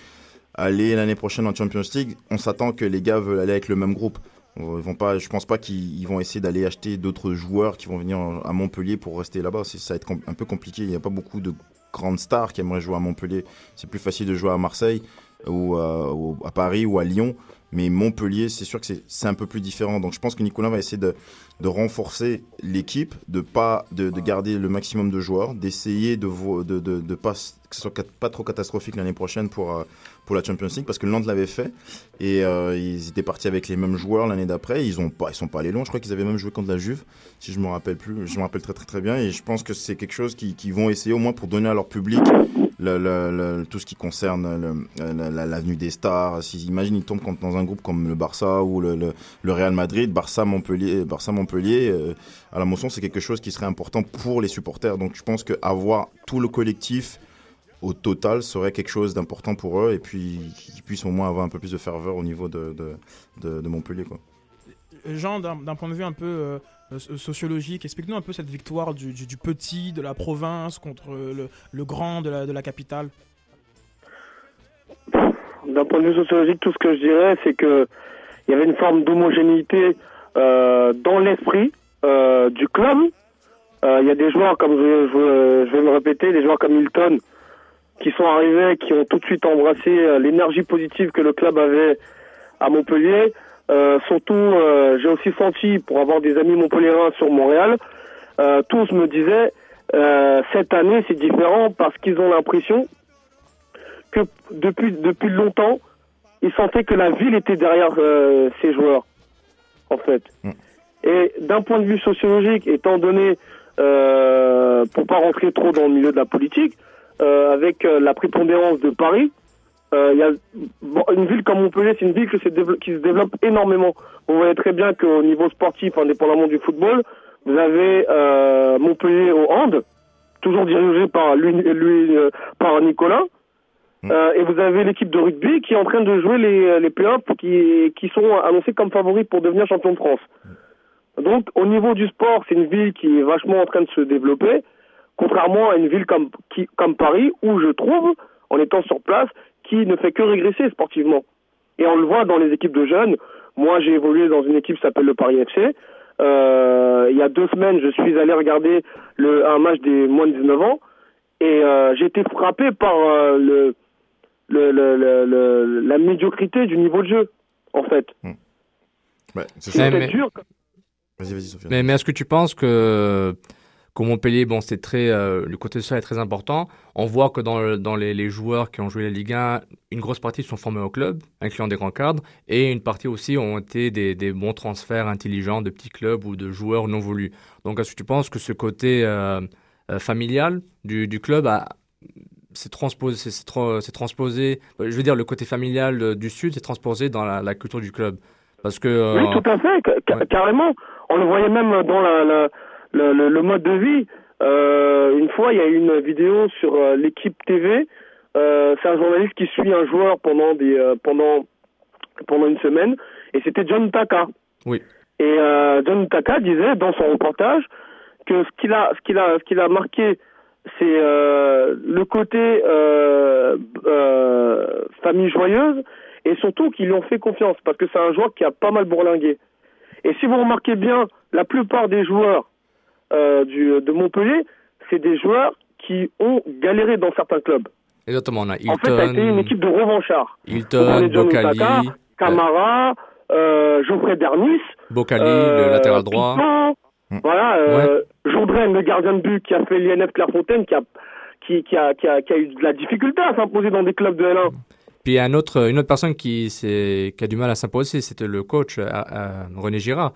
[SPEAKER 7] aller l'année prochaine en Champions League, on s'attend que les gars veulent aller avec le même groupe. Ils vont pas, je pense pas qu'ils ils vont essayer d'aller acheter d'autres joueurs qui vont venir à Montpellier pour rester là-bas. Ça va être un peu compliqué. Il n'y a pas beaucoup de grandes stars qui aimeraient jouer à Montpellier. C'est plus facile de jouer à Marseille ou à Paris ou à Lyon. Mais Montpellier, c'est sûr que c'est- un peu plus différent. Donc je pense que Nicolas va essayer de, de renforcer l'équipe, de pas de, de garder le maximum de joueurs, d'essayer de, de, de, pas que ce soit pas trop catastrophique l'année prochaine pour euh, pour la Champions League parce que Nantes l'avait fait et euh, ils étaient partis avec les mêmes joueurs l'année d'après. Ils ont pas ils sont pas allés loin. Je crois qu'ils avaient même joué contre la Juve, si je me rappelle plus. Je me rappelle très très très bien et je pense que c'est quelque chose qu'ils qu'ils vont essayer au moins pour donner à leur public le, le- tout ce qui concerne l'avenue des stars. Si, imagine, tombent contre- dans un groupe comme le Barça ou le, Real Madrid, Barça Montpellier, Barça Montpellier. euh, à la motion, c'est quelque chose qui serait important pour les supporters. Donc, je pense qu'avoir tout le collectif au total serait quelque chose d'important pour eux et puis qu'ils puissent au moins avoir un peu plus de ferveur au niveau de, de, de- Montpellier. Quoi.
[SPEAKER 6] Jean, d'un point de vue un peu euh, sociologique, explique-nous un peu cette victoire du, du- petit, de la province contre le, le grand de la, de la capitale.
[SPEAKER 9] D'un point de vue sociologique, tout ce que je dirais, c'est que il y avait une forme d'homogénéité euh, dans l'esprit euh, du club. Euh, Il y a des joueurs, comme je, je- vais me répéter, des joueurs comme Milton, qui sont arrivés, qui ont tout de suite embrassé euh, l'énergie positive que le club avait à Montpellier. Euh, surtout, euh, j'ai aussi senti, pour avoir des amis montpelliérains sur Montréal, euh, tous me disaient, euh, cette année c'est différent parce qu'ils ont l'impression que depuis, depuis longtemps, ils sentaient que la ville était derrière euh, ces joueurs, en fait. Et d'un point de vue sociologique, étant donné, euh, pour pas rentrer trop dans le milieu de la politique, euh, avec la prépondérance de Paris, euh, y a bon, une ville comme Montpellier, c'est une ville que se développe- qui se développe énormément. Vous voyez très bien qu'au niveau sportif, indépendamment du football, vous avez euh, Montpellier au hand, toujours dirigé par lui, lui, euh, par Nicolas. Euh, et vous avez l'équipe de rugby qui est en train de jouer les, les playoffs qui, qui sont annoncés comme favoris pour devenir champion de France. Donc, au niveau du sport, c'est une ville qui est vachement en train de se développer, contrairement à une ville comme, qui, comme Paris, où je trouve, en étant sur place, qui ne fait que régresser sportivement. Et on le voit dans les équipes de jeunes. Moi, j'ai évolué dans une équipe qui s'appelle le Paris FC. Euh, il y a deux semaines, je suis allé regarder le, un match des moins de 19 ans et euh, j'ai été frappé par euh, le, le, le, le- le- la médiocrité du niveau de jeu, en fait.
[SPEAKER 7] Ouais, c'est
[SPEAKER 8] Mais-
[SPEAKER 9] dur.
[SPEAKER 7] Vas-y, vas-y, Sophia.
[SPEAKER 8] Mais, mais est-ce que tu penses que, qu'au Montpellier, bon, c'est très, euh, le côté social est très important. On voit que dans, le- dans les, les joueurs qui ont joué la Ligue 1, une grosse partie sont formés au club, incluant des grands cadres, et une partie aussi ont été des, des bons transferts intelligents de petits clubs ou de joueurs non voulus. Donc, est-ce que tu penses que ce côté euh, euh, familial du, du club a, c'est transposé, c'est, tra- transposé, je veux dire, le côté familial du Sud, c'est transposé dans la, la culture du club? Parce que. euh,
[SPEAKER 9] Oui, tout à fait, ca- ca- carrément. On le voyait même dans la, la- le, le- le mode de vie. Euh, une fois, il y a eu une vidéo sur euh, l'équipe TV. Euh, c'est un journaliste qui suit un joueur pendant des euh, pendant pendant une semaine, et c'était John Taka.
[SPEAKER 8] Oui.
[SPEAKER 9] Et euh, John Utaka disait dans son reportage que ce qu'il a, ce qu'il a, ce qu'il a marqué, c'est euh, le côté euh, euh, famille joyeuse et surtout qu'ils lui ont fait confiance parce que c'est un joueur qui a pas mal bourlingué. Et si vous remarquez bien, la plupart des joueurs euh, du, de Montpellier, c'est des joueurs qui ont galéré dans certains clubs.
[SPEAKER 8] Exactement, on a
[SPEAKER 9] En fait, ça a été une
[SPEAKER 8] Hilton,
[SPEAKER 9] équipe de revanchards.
[SPEAKER 8] Hilton, Bocali,
[SPEAKER 9] Camara, euh, Geoffrey Dernis,
[SPEAKER 8] Bocali,
[SPEAKER 9] euh,
[SPEAKER 8] le latéral droit.
[SPEAKER 9] Piton, voilà, euh, Jourdain, le gardien de but qui a fait l'INF Clairefontaine, qui a, qui, qui, a, qui, a, qui a eu de la difficulté à s'imposer dans des clubs de L1.
[SPEAKER 8] Puis un autre, une autre personne qui, a du mal à s'imposer, c'était le coach euh, euh, René Girard,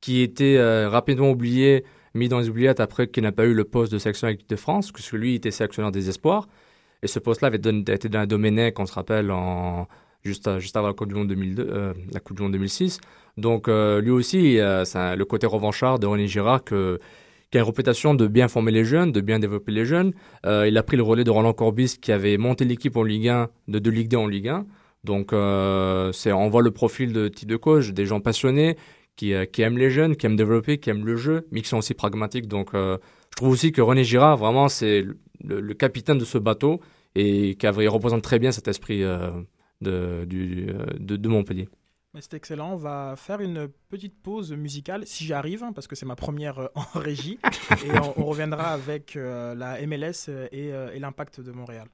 [SPEAKER 8] qui était euh, rapidement oublié, mis dans les oubliettes après qu'il n'a pas eu le poste de sélection avec de France, puisque lui était sélectionneur des espoirs. Et ce poste-là avait don- été dans un Domenech, on se rappelle, juste, à- juste avant la Coupe du Monde, 2002, euh, 2006. Donc euh, lui aussi, euh, c'est le côté revanchard de René Girard qui a une réputation de bien former les jeunes, de bien développer les jeunes. Il a pris le relais de Roland Corbis qui avait monté l'équipe en Ligue 1, de, de Ligue 2 en Ligue 1. Donc on voit le profil de type de coach, des gens passionnés, qui, euh, qui aiment les jeunes, qui aiment développer, qui aiment le jeu, mais qui sont aussi pragmatiques. Donc euh, je trouve aussi que René Girard, vraiment, c'est le, capitaine de ce bateau et qui représente très bien cet esprit euh, de, Montpellier.
[SPEAKER 6] C'est excellent. On va faire une petite pause musicale, si j'y arrive, hein, parce que c'est ma première <laughs> en régie. et on, reviendra avec la MLS et l'impact de Montréal.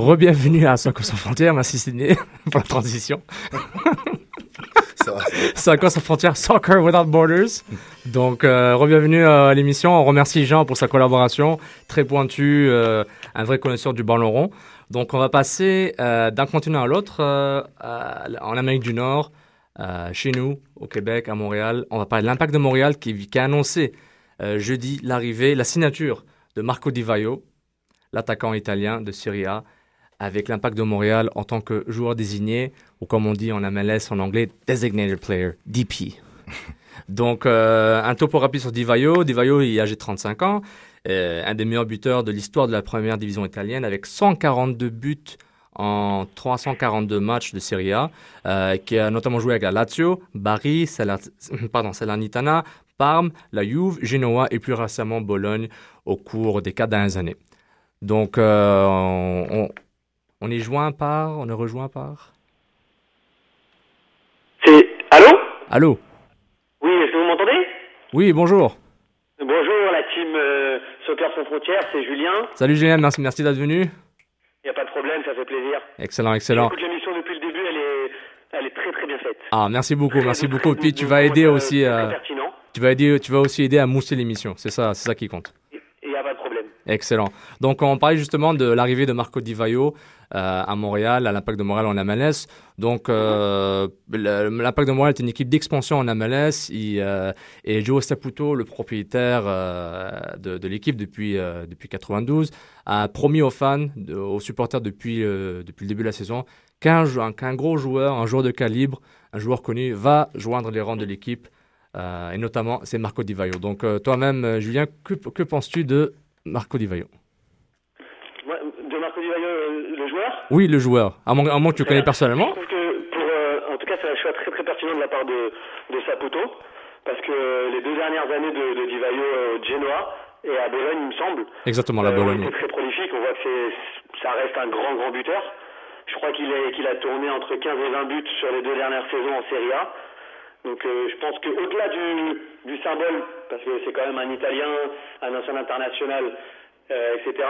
[SPEAKER 8] Re-bienvenue à Soccer sans frontières, merci Sydney <laughs> pour la transition. <laughs> Soccer sans frontières, Soccer Without Borders. Donc, euh, re-bienvenue à l'émission. On remercie Jean pour sa collaboration, très pointu, euh, un vrai connaisseur du ballon rond. Donc, on va passer euh, d'un continent à l'autre, euh, en Amérique du Nord, euh, chez nous, au Québec, à Montréal. On va parler de l'impact de Montréal qui, qui a annoncé euh, jeudi l'arrivée, la signature de Marco Di Vaio, l'attaquant italien de Serie A, avec l'impact de Montréal en tant que joueur désigné, ou comme on dit en MLS en anglais, Designated Player, DP. <laughs> Donc, euh, un topo rapide sur Divaio. Divaio, il est âgé de 35 ans, euh, un des meilleurs buteurs de l'histoire de la première division italienne, avec 142 buts en 342 matchs de Serie A, euh, qui a notamment joué avec la Lazio, Bari, <clears throat> Salernitana, Parme, la Juve, Genoa et plus récemment Bologne au cours des quatre dernières années. Donc, euh, on- on est joint par, on est rejoint par?
[SPEAKER 10] C'est. Allô?
[SPEAKER 8] Allô?
[SPEAKER 10] Oui, est-ce que vous m'entendez?
[SPEAKER 8] Oui, bonjour.
[SPEAKER 10] Bonjour, la team euh, Soccer sans frontières, c'est Julien.
[SPEAKER 8] Salut Julien, merci, merci d'être venu.
[SPEAKER 10] Il n'y a pas de problème, ça fait plaisir.
[SPEAKER 8] Excellent, excellent.
[SPEAKER 10] J'écoute l'émission depuis le début, elle est, elle est très très bien faite.
[SPEAKER 8] Ah, merci beaucoup, merci beaucoup. Puis tu vas aider aussi, euh,
[SPEAKER 10] pertinent.
[SPEAKER 8] tu vas aider, tu vas aussi aider à mousser l'émission. C'est ça, c'est ça qui compte.
[SPEAKER 10] Il n'y a pas de problème.
[SPEAKER 8] Excellent. Donc, on parlait justement de l'arrivée de Marco Di Vaio à Montréal, à l'Impact de Montréal en MLS. Donc, euh, l'Impact de Montréal est une équipe d'expansion en MLS. Euh, et Joe Saputo, le propriétaire euh, de, l'équipe depuis, euh, depuis 92, a promis aux fans, aux supporters depuis, euh, depuis le début de la saison, qu'un qu'un gros joueur, un joueur de calibre, un joueur connu, va joindre les rangs de l'équipe. Euh, et notamment, c'est Marco Di Vaio. Donc, euh, toi-même, euh, Julien, que, que penses-tu de Marco Di Vaio
[SPEAKER 10] Moi, de Marco Di Vaio, euh, le joueur
[SPEAKER 8] Oui, le joueur. À moins, à moins que tu le connais personnellement.
[SPEAKER 10] Que, pour, euh, en tout cas, c'est un choix très très pertinent de la part de, de Saputo. Parce que les deux dernières années de, de Di Vaio euh, Genoa et à Bologne, il me semble,
[SPEAKER 8] Exactement, la
[SPEAKER 10] Euh,
[SPEAKER 8] Bologne.
[SPEAKER 10] Très prolifique. On voit que ça reste un grand, grand buteur. Je crois qu'il, a tourné entre 15 et 20 buts sur les deux dernières saisons en Serie A. Donc euh, je pense qu'au-delà du, du symbole, parce que c'est quand même un Italien, un ancien international, euh, etc.,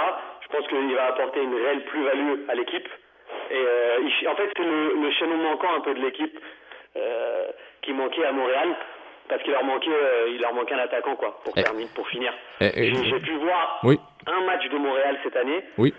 [SPEAKER 10] je pense qu'il va apporter une réelle plus-value à l'équipe. Et euh, il- en fait, c'est le, le chaînon manquant un peu de l'équipe euh, qui manquait à Montréal. Parce qu'il leur manquait, euh, il leur manquait un attaquant quoi pour
[SPEAKER 8] Eh.
[SPEAKER 10] terminer, pour finir.
[SPEAKER 8] Eh, eh,
[SPEAKER 10] J'ai j'ai pu voir
[SPEAKER 8] Oui,
[SPEAKER 10] un match de Montréal cette année
[SPEAKER 8] oui.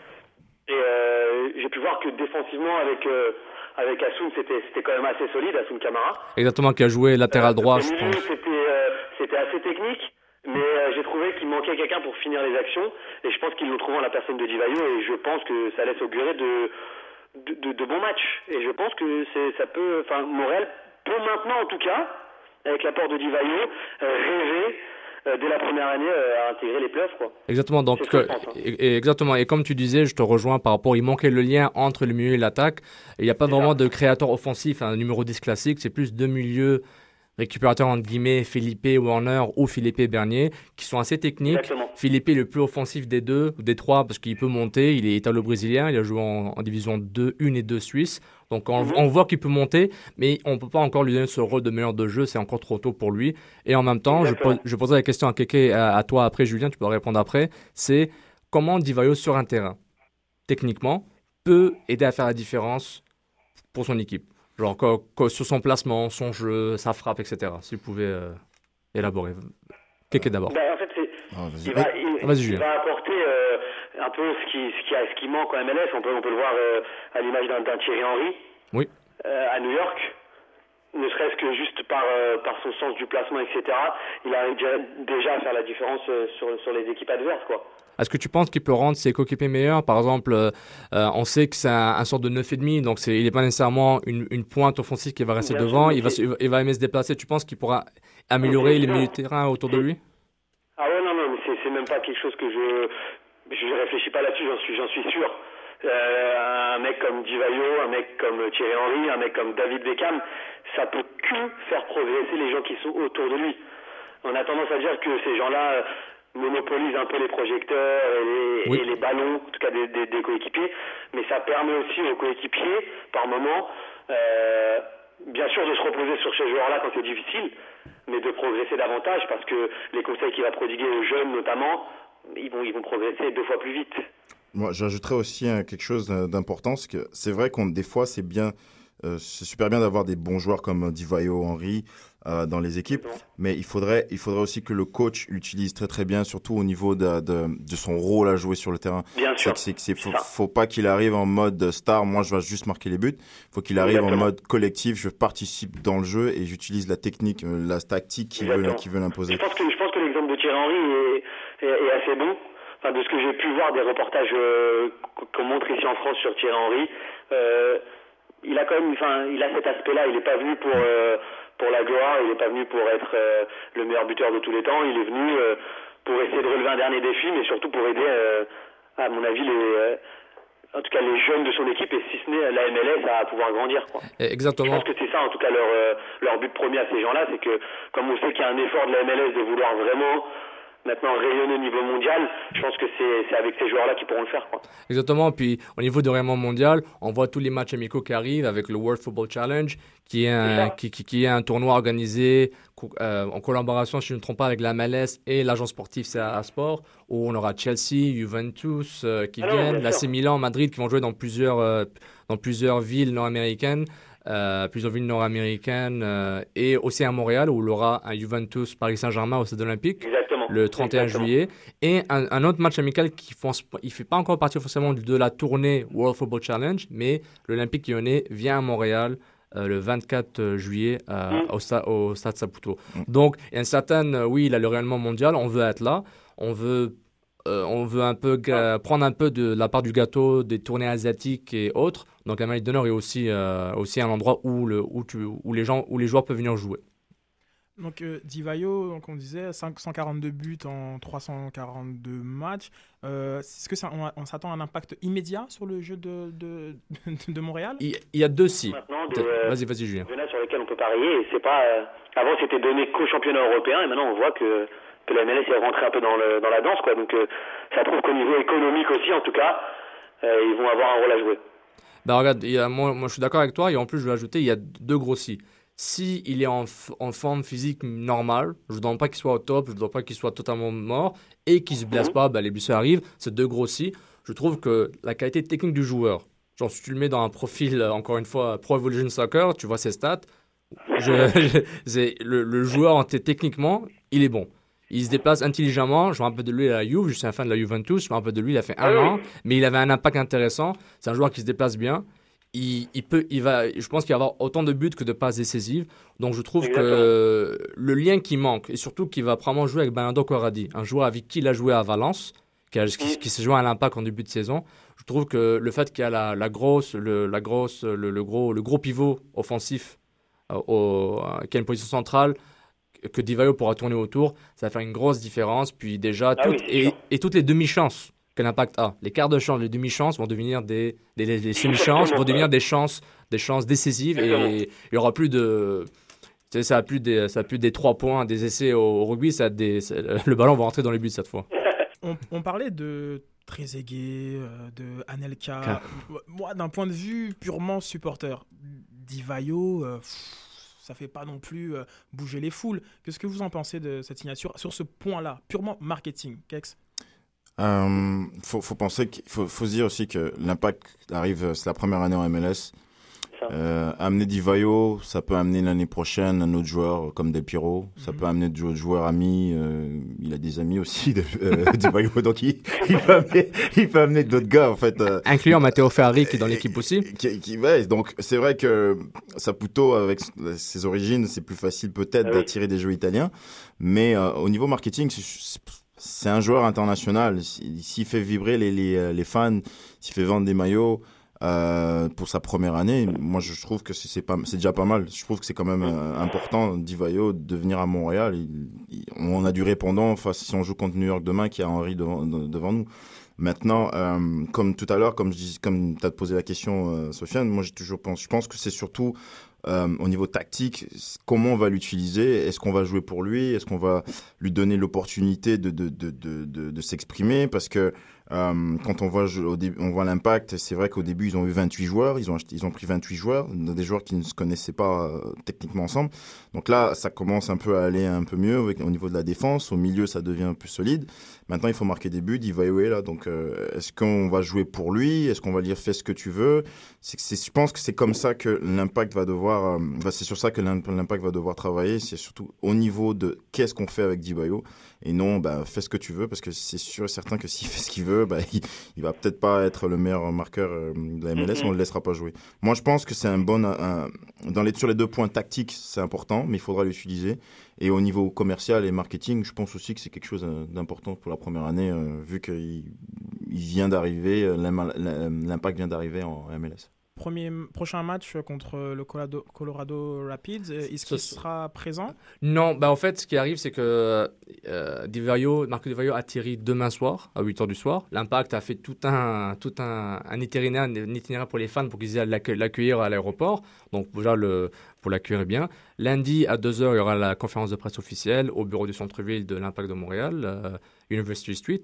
[SPEAKER 10] et euh, j'ai pu voir que défensivement avec euh, avec Assoun c'était c'était quand même assez solide Assoun Camara.
[SPEAKER 8] Exactement, qui a joué latéral droit,
[SPEAKER 10] Au
[SPEAKER 8] je pense.
[SPEAKER 10] c'était euh, c'était assez technique, mais euh, j'ai trouvé qu'il manquait quelqu'un pour finir les actions et je pense qu'ils l'ont trouvé en la personne de Divayo et je pense que ça laisse augurer de de, de- de bons matchs et je pense que ça peut enfin Montréal peut maintenant en tout cas avec l'apport de Divayo euh, rêver euh, dès la première année euh, à intégrer les playoffs quoi.
[SPEAKER 8] Exactement. Donc,
[SPEAKER 10] que pense, hein.
[SPEAKER 8] et- exactement. Et comme tu disais, je te rejoins par rapport. Il manquait le lien entre le milieu et l'attaque. Il n'y a pas vraiment de créateur offensif, un numéro 10 classique. C'est plus deux milieux récupérateurs entre guillemets, Philippe Warner ou Philippe Bernier, qui sont assez techniques.
[SPEAKER 10] Exactement.
[SPEAKER 8] Philippe est le plus offensif des deux, des trois, parce qu'il peut monter. Il est italo-brésilien. Il a joué en, en division 2, 1 et 2 suisse. Donc on,
[SPEAKER 10] Mhm.
[SPEAKER 8] on voit qu'il peut monter, mais on peut pas encore lui donner ce rôle de meilleur de jeu. C'est encore trop tôt pour lui. Et en même temps, je,
[SPEAKER 10] Exactement.
[SPEAKER 8] pose- je poserai la question à Keke, à, à toi après, Julien, tu peux répondre après. C'est comment Divayo sur un terrain, techniquement, peut aider à faire la différence pour son équipe? Genre co- sur son placement, son jeu, sa frappe, etc. Si vous pouvez euh, élaborer. Keke d'abord.
[SPEAKER 10] Ben, en fait,
[SPEAKER 7] Ah, vas-y.
[SPEAKER 10] il, va, il,
[SPEAKER 8] Ah,
[SPEAKER 10] il va apporter euh, un peu ce qui, ce, qui a- ce qui manque en MLS. On peut, on peut le voir euh, à l'image d'un, Thierry Henry
[SPEAKER 8] Oui.
[SPEAKER 10] euh, à New York. Ne serait-ce que juste par, euh, par son sens du placement, etc. Il arrive déjà, déjà à faire la différence euh, sur, sur les équipes adverses, quoi.
[SPEAKER 8] Est-ce que tu penses qu'il peut rendre ses coéquipiers meilleurs? Par exemple, euh, euh, on sait que c'est un, un sort de 9,5, donc il n'est pas nécessairement une, une pointe offensive qui va rester
[SPEAKER 10] Bien
[SPEAKER 8] devant. il, va, il aimer se déplacer. Tu penses qu'il pourra améliorer les milieux de terrain autour de lui?
[SPEAKER 10] Ah ouais, non, non, mais c'est, c'est même pas quelque chose que je... Je réfléchis pas là-dessus, j'en suis, j'en suis sûr. Euh, un mec comme Divayo, un mec comme Thierry Henry, un mec comme David Beckham, ça peut que faire progresser les gens qui sont autour de lui. On a tendance à dire que ces gens-là monopolisent un peu les projecteurs et les,
[SPEAKER 8] Oui.
[SPEAKER 10] et les ballons, en tout cas des, des- des coéquipiers, mais ça permet aussi aux coéquipiers, par moment, euh, bien sûr de se reposer sur ces joueurs-là quand c'est difficile, mais de progresser davantage parce que les conseils qu'il va prodiguer aux jeunes notamment, ils vont, ils vont progresser deux fois plus vite.
[SPEAKER 7] Moi, j'ajouterais aussi hein, quelque chose d'important, c'est que c'est vrai qu'on des fois c'est bien, euh, c'est super bien d'avoir des bons joueurs comme Divayo, Henry euh, dans les équipes, mais il faudrait, il faudrait aussi que le coach l'utilise très très bien, surtout au niveau de, de, de son rôle à jouer sur le terrain.
[SPEAKER 10] Bien sûr.
[SPEAKER 7] c'est, c'est- faut, pas qu'il arrive en mode star. Moi, je vais juste marquer les buts. Faut qu'il arrive en mode collectif. Je participe dans le jeu et j'utilise la technique, euh, la tactique qu'il veut, qu'il veut l'imposer.
[SPEAKER 10] Je pense que, je pense que l'exemple de Thierry Henry est, est, est assez bon. Enfin, de ce que j'ai pu voir des reportages euh, qu'on montre ici en France sur Thierry Henry, euh, il a quand même, enfin, il a cet aspect-là. Il n'est pas venu pour euh, pour la gloire, il n'est pas venu pour être euh, le meilleur buteur de tous les temps, il est venu euh, pour essayer de relever un dernier défi, mais surtout pour aider, euh, à mon avis, les, en tout cas les jeunes de son équipe, et si ce n'est la MLS, à pouvoir grandir. Quoi. Je
[SPEAKER 8] Exactement.
[SPEAKER 10] pense que c'est ça, en tout cas, leur, leur but premier à ces gens-là, c'est que, comme on sait qu'il y a un effort de la MLS de vouloir vraiment maintenant rayonner au niveau mondial, je pense que c'est avec ces joueurs-là qu'ils pourront le faire. Quoi.
[SPEAKER 8] Exactement. Puis au niveau de rayonnement mondial, on voit tous les matchs amicaux qui arrivent avec le World Football Challenge, qui est un, qui, qui- qui est un tournoi organisé euh, en collaboration, si je ne me trompe pas, avec la MLS et l'agence sportive CAA Sport, où on aura Chelsea, Juventus euh, qui
[SPEAKER 10] Ah
[SPEAKER 8] viennent, l'AC. Milan, Madrid qui vont jouer dans plusieurs, euh, dans plusieurs villes nord-américaines. Euh, plusieurs villes nord-américaines euh, et aussi à Montréal où il y aura un Juventus Paris Saint-Germain au Stade Olympique
[SPEAKER 10] Exactement.
[SPEAKER 8] le 31
[SPEAKER 10] Exactement.
[SPEAKER 8] juillet. Et un, un autre match amical qui ne fait pas encore partie forcément de la tournée World Football Challenge, mais l'Olympique lyonnais vient à Montréal euh, le 24 juillet euh,
[SPEAKER 10] Mm.
[SPEAKER 8] au, sta- au Stade Saputo. Donc, il y a une certaine, euh, oui, il a le rayonnement mondial, on veut être là, on veut, euh, on veut un peu ga- prendre un peu de la part du gâteau des tournées asiatiques et autres. Donc, l'Amérique du Nord est aussi, euh, aussi un endroit où, le, où, tu, où, les gens, où les joueurs peuvent venir jouer.
[SPEAKER 6] Donc euh, Divayo, donc on disait 542 buts en 342 matchs. Euh, Est-ce que ça, on, on s'attend à un impact immédiat sur le jeu de, de, <laughs> de Montréal?
[SPEAKER 8] Il, il y a deux si.
[SPEAKER 10] Euh,
[SPEAKER 8] Vas-y, vas-y, Julien.
[SPEAKER 10] sur lesquels on peut parier. Et c'est pas. euh, avant, c'était donné qu'au championnat européen, et maintenant, on voit que, que la MLS est rentrée un peu dans, le, dans la danse, quoi. Donc, euh, ça prouve qu'au niveau économique aussi, en tout cas, euh, ils vont avoir un rôle à jouer.
[SPEAKER 8] Bah regarde, il y a- moi, moi je suis d'accord avec toi et en plus je vais ajouter, il y a deux gros si. Il est en, en forme physique normale, je ne demande pas qu'il soit au top, je ne demande pas qu'il soit totalement mort et qu'il se blesse pas, bah, les blessures arrivent, c'est deux gros si. Je trouve que la qualité technique du joueur, genre si tu le mets dans un profil, euh, encore une fois, Pro Evolution Soccer, tu vois ses stats, je- <laughs> je- le, le joueur techniquement, il est bon. Il se déplace intelligemment. Je me rappelle de lui à la Juve. Je suis un fan de la Juventus. Je me rappelle de lui. Il a fait un
[SPEAKER 10] Ah oui.
[SPEAKER 8] an, mais il avait un impact intéressant. C'est un joueur qui se déplace bien. Il, il peut, il va, je pense qu'il va avoir autant de buts que de passes décisives. Donc je trouve que le lien qui manque, et surtout qu'il va probablement jouer avec Bernardo Corradi, un joueur avec qui il a joué à Valence, qui, a- qui- qui s'est joué à l'impact en début de saison. Je trouve que le fait qu'il y a la, la grosse, le, la grosse, le, le gros, le gros pivot offensif, euh, au, euh, qui a une position centrale, que Divayo pourra tourner autour, ça va faire une grosse différence. Puis déjà,
[SPEAKER 10] Ah oui,
[SPEAKER 8] et, toutes les demi-chances que l'impact a, les quarts de chance, les demi-chances vont devenir des, des, des- des semi-chances, vont devenir des chances, des chances décisives et il y aura plus de. ça a plus des, ça a plus des trois points, des essais au, au rugby, ça a des, ça- <laughs> le ballon va rentrer dans les buts cette fois. <laughs>
[SPEAKER 6] on, on parlait de Trezeguet, euh, de Anelka. Moi, d'un point de vue purement supporter, Divayo, euh, pff, ça fait pas non plus euh, bouger les foules. Qu'est-ce que vous en pensez de cette signature sur ce point-là, purement marketing, Kex?
[SPEAKER 7] Euh, faut, penser qu'il faut, faut se dire aussi que l'impact arrive, euh, c'est la première année en MLS. Euh, amener Divayo, ça peut amener l'année prochaine un autre joueur euh, comme Del Piro. Ça peut amener d'autres joueurs amis. euh, il a des amis aussi, <laughs> de, euh, Divayo, donc il, il peut amener, il peut amener d'autres gars en fait. euh,
[SPEAKER 8] Incluant Matteo Ferrari qui est dans l'équipe aussi.
[SPEAKER 7] qui, qui- ouais, donc c'est vrai que Saputo, avec ses origines, c'est plus facile peut-être
[SPEAKER 10] Ah oui.
[SPEAKER 7] d'attirer des joueurs italiens. Mais euh, au niveau marketing, c'est- c'est un joueur international. S'il fait vibrer les, les, les fans, s'il fait vendre des maillots euh, pour sa première année, moi je trouve que c'est déjà pas mal. Je trouve que c'est quand même euh, important d'Ivaio de venir à Montréal. On a du répondant face si on joue contre New York demain, qui a Henry devant, de- devant nous. Maintenant, euh, comme tout à l'heure, comme je dis, comme tu as posé la question, euh, Sofiane, moi j'ai toujours pense, je pense que c'est surtout euh, au niveau tactique, c- comment on va l'utiliser? Est-ce qu'on va jouer pour lui? Est-ce qu'on va lui donner l'opportunité de, de, de, de, de, s'exprimer? Parce que euh, quand on voit, on voit l'impact, c'est vrai qu'au début, ils ont eu 28 joueurs, ils ont, ils ont pris 28 joueurs, des joueurs qui ne se connaissaient pas euh, techniquement ensemble. Donc là, ça commence un peu à aller un peu mieux au niveau de la défense. Au milieu, ça devient plus solide. Maintenant, il faut marquer des buts. Il va est là. Donc, est-ce qu'on va jouer pour lui? Est-ce qu'on va dire fais ce que tu veux? C'est- Je pense que c'est comme ça que l'impact va devoir. Euh, bah, c'est sur ça que l'im- l'impact va devoir travailler. C'est surtout au niveau de qu'est-ce qu'on fait avec Dibayo et non, bah, fais ce que tu veux parce que c'est sûr et certain que s'il <laughs> fait ce qu'il veut, bah, il, il va peut-être pas être le meilleur marqueur euh, de la MLS.
[SPEAKER 10] Mhm.
[SPEAKER 7] On le laissera pas jouer. Moi, je pense que c'est un bon. un- dans les, sur les deux points tactiques, c'est important, mais il faudra l'utiliser. Et au niveau commercial et marketing, je pense aussi que c'est quelque chose euh, d'important pour la première année, euh, vu qu'il il vient d'arriver, l'im- l'impact vient d'arriver en MLS.
[SPEAKER 6] Premier, prochain match contre le Colorado, Colorado Rapids, euh, est-ce qu'il sera présent?
[SPEAKER 8] Non, bah en fait, ce qui arrive, c'est que euh, Marco Di Vaio atterrit demain soir, à 8h du soir. L'Impact a fait tout un, tout un, un itinéraire, un itinéraire pour les fans pour qu'ils l'accueil- l'accueillir à l'aéroport. Donc, déjà, le, pour l'accueillir bien. Lundi, à 2h, il y aura la conférence de presse officielle au bureau du centre-ville de l'Impact de Montréal, euh, University Street,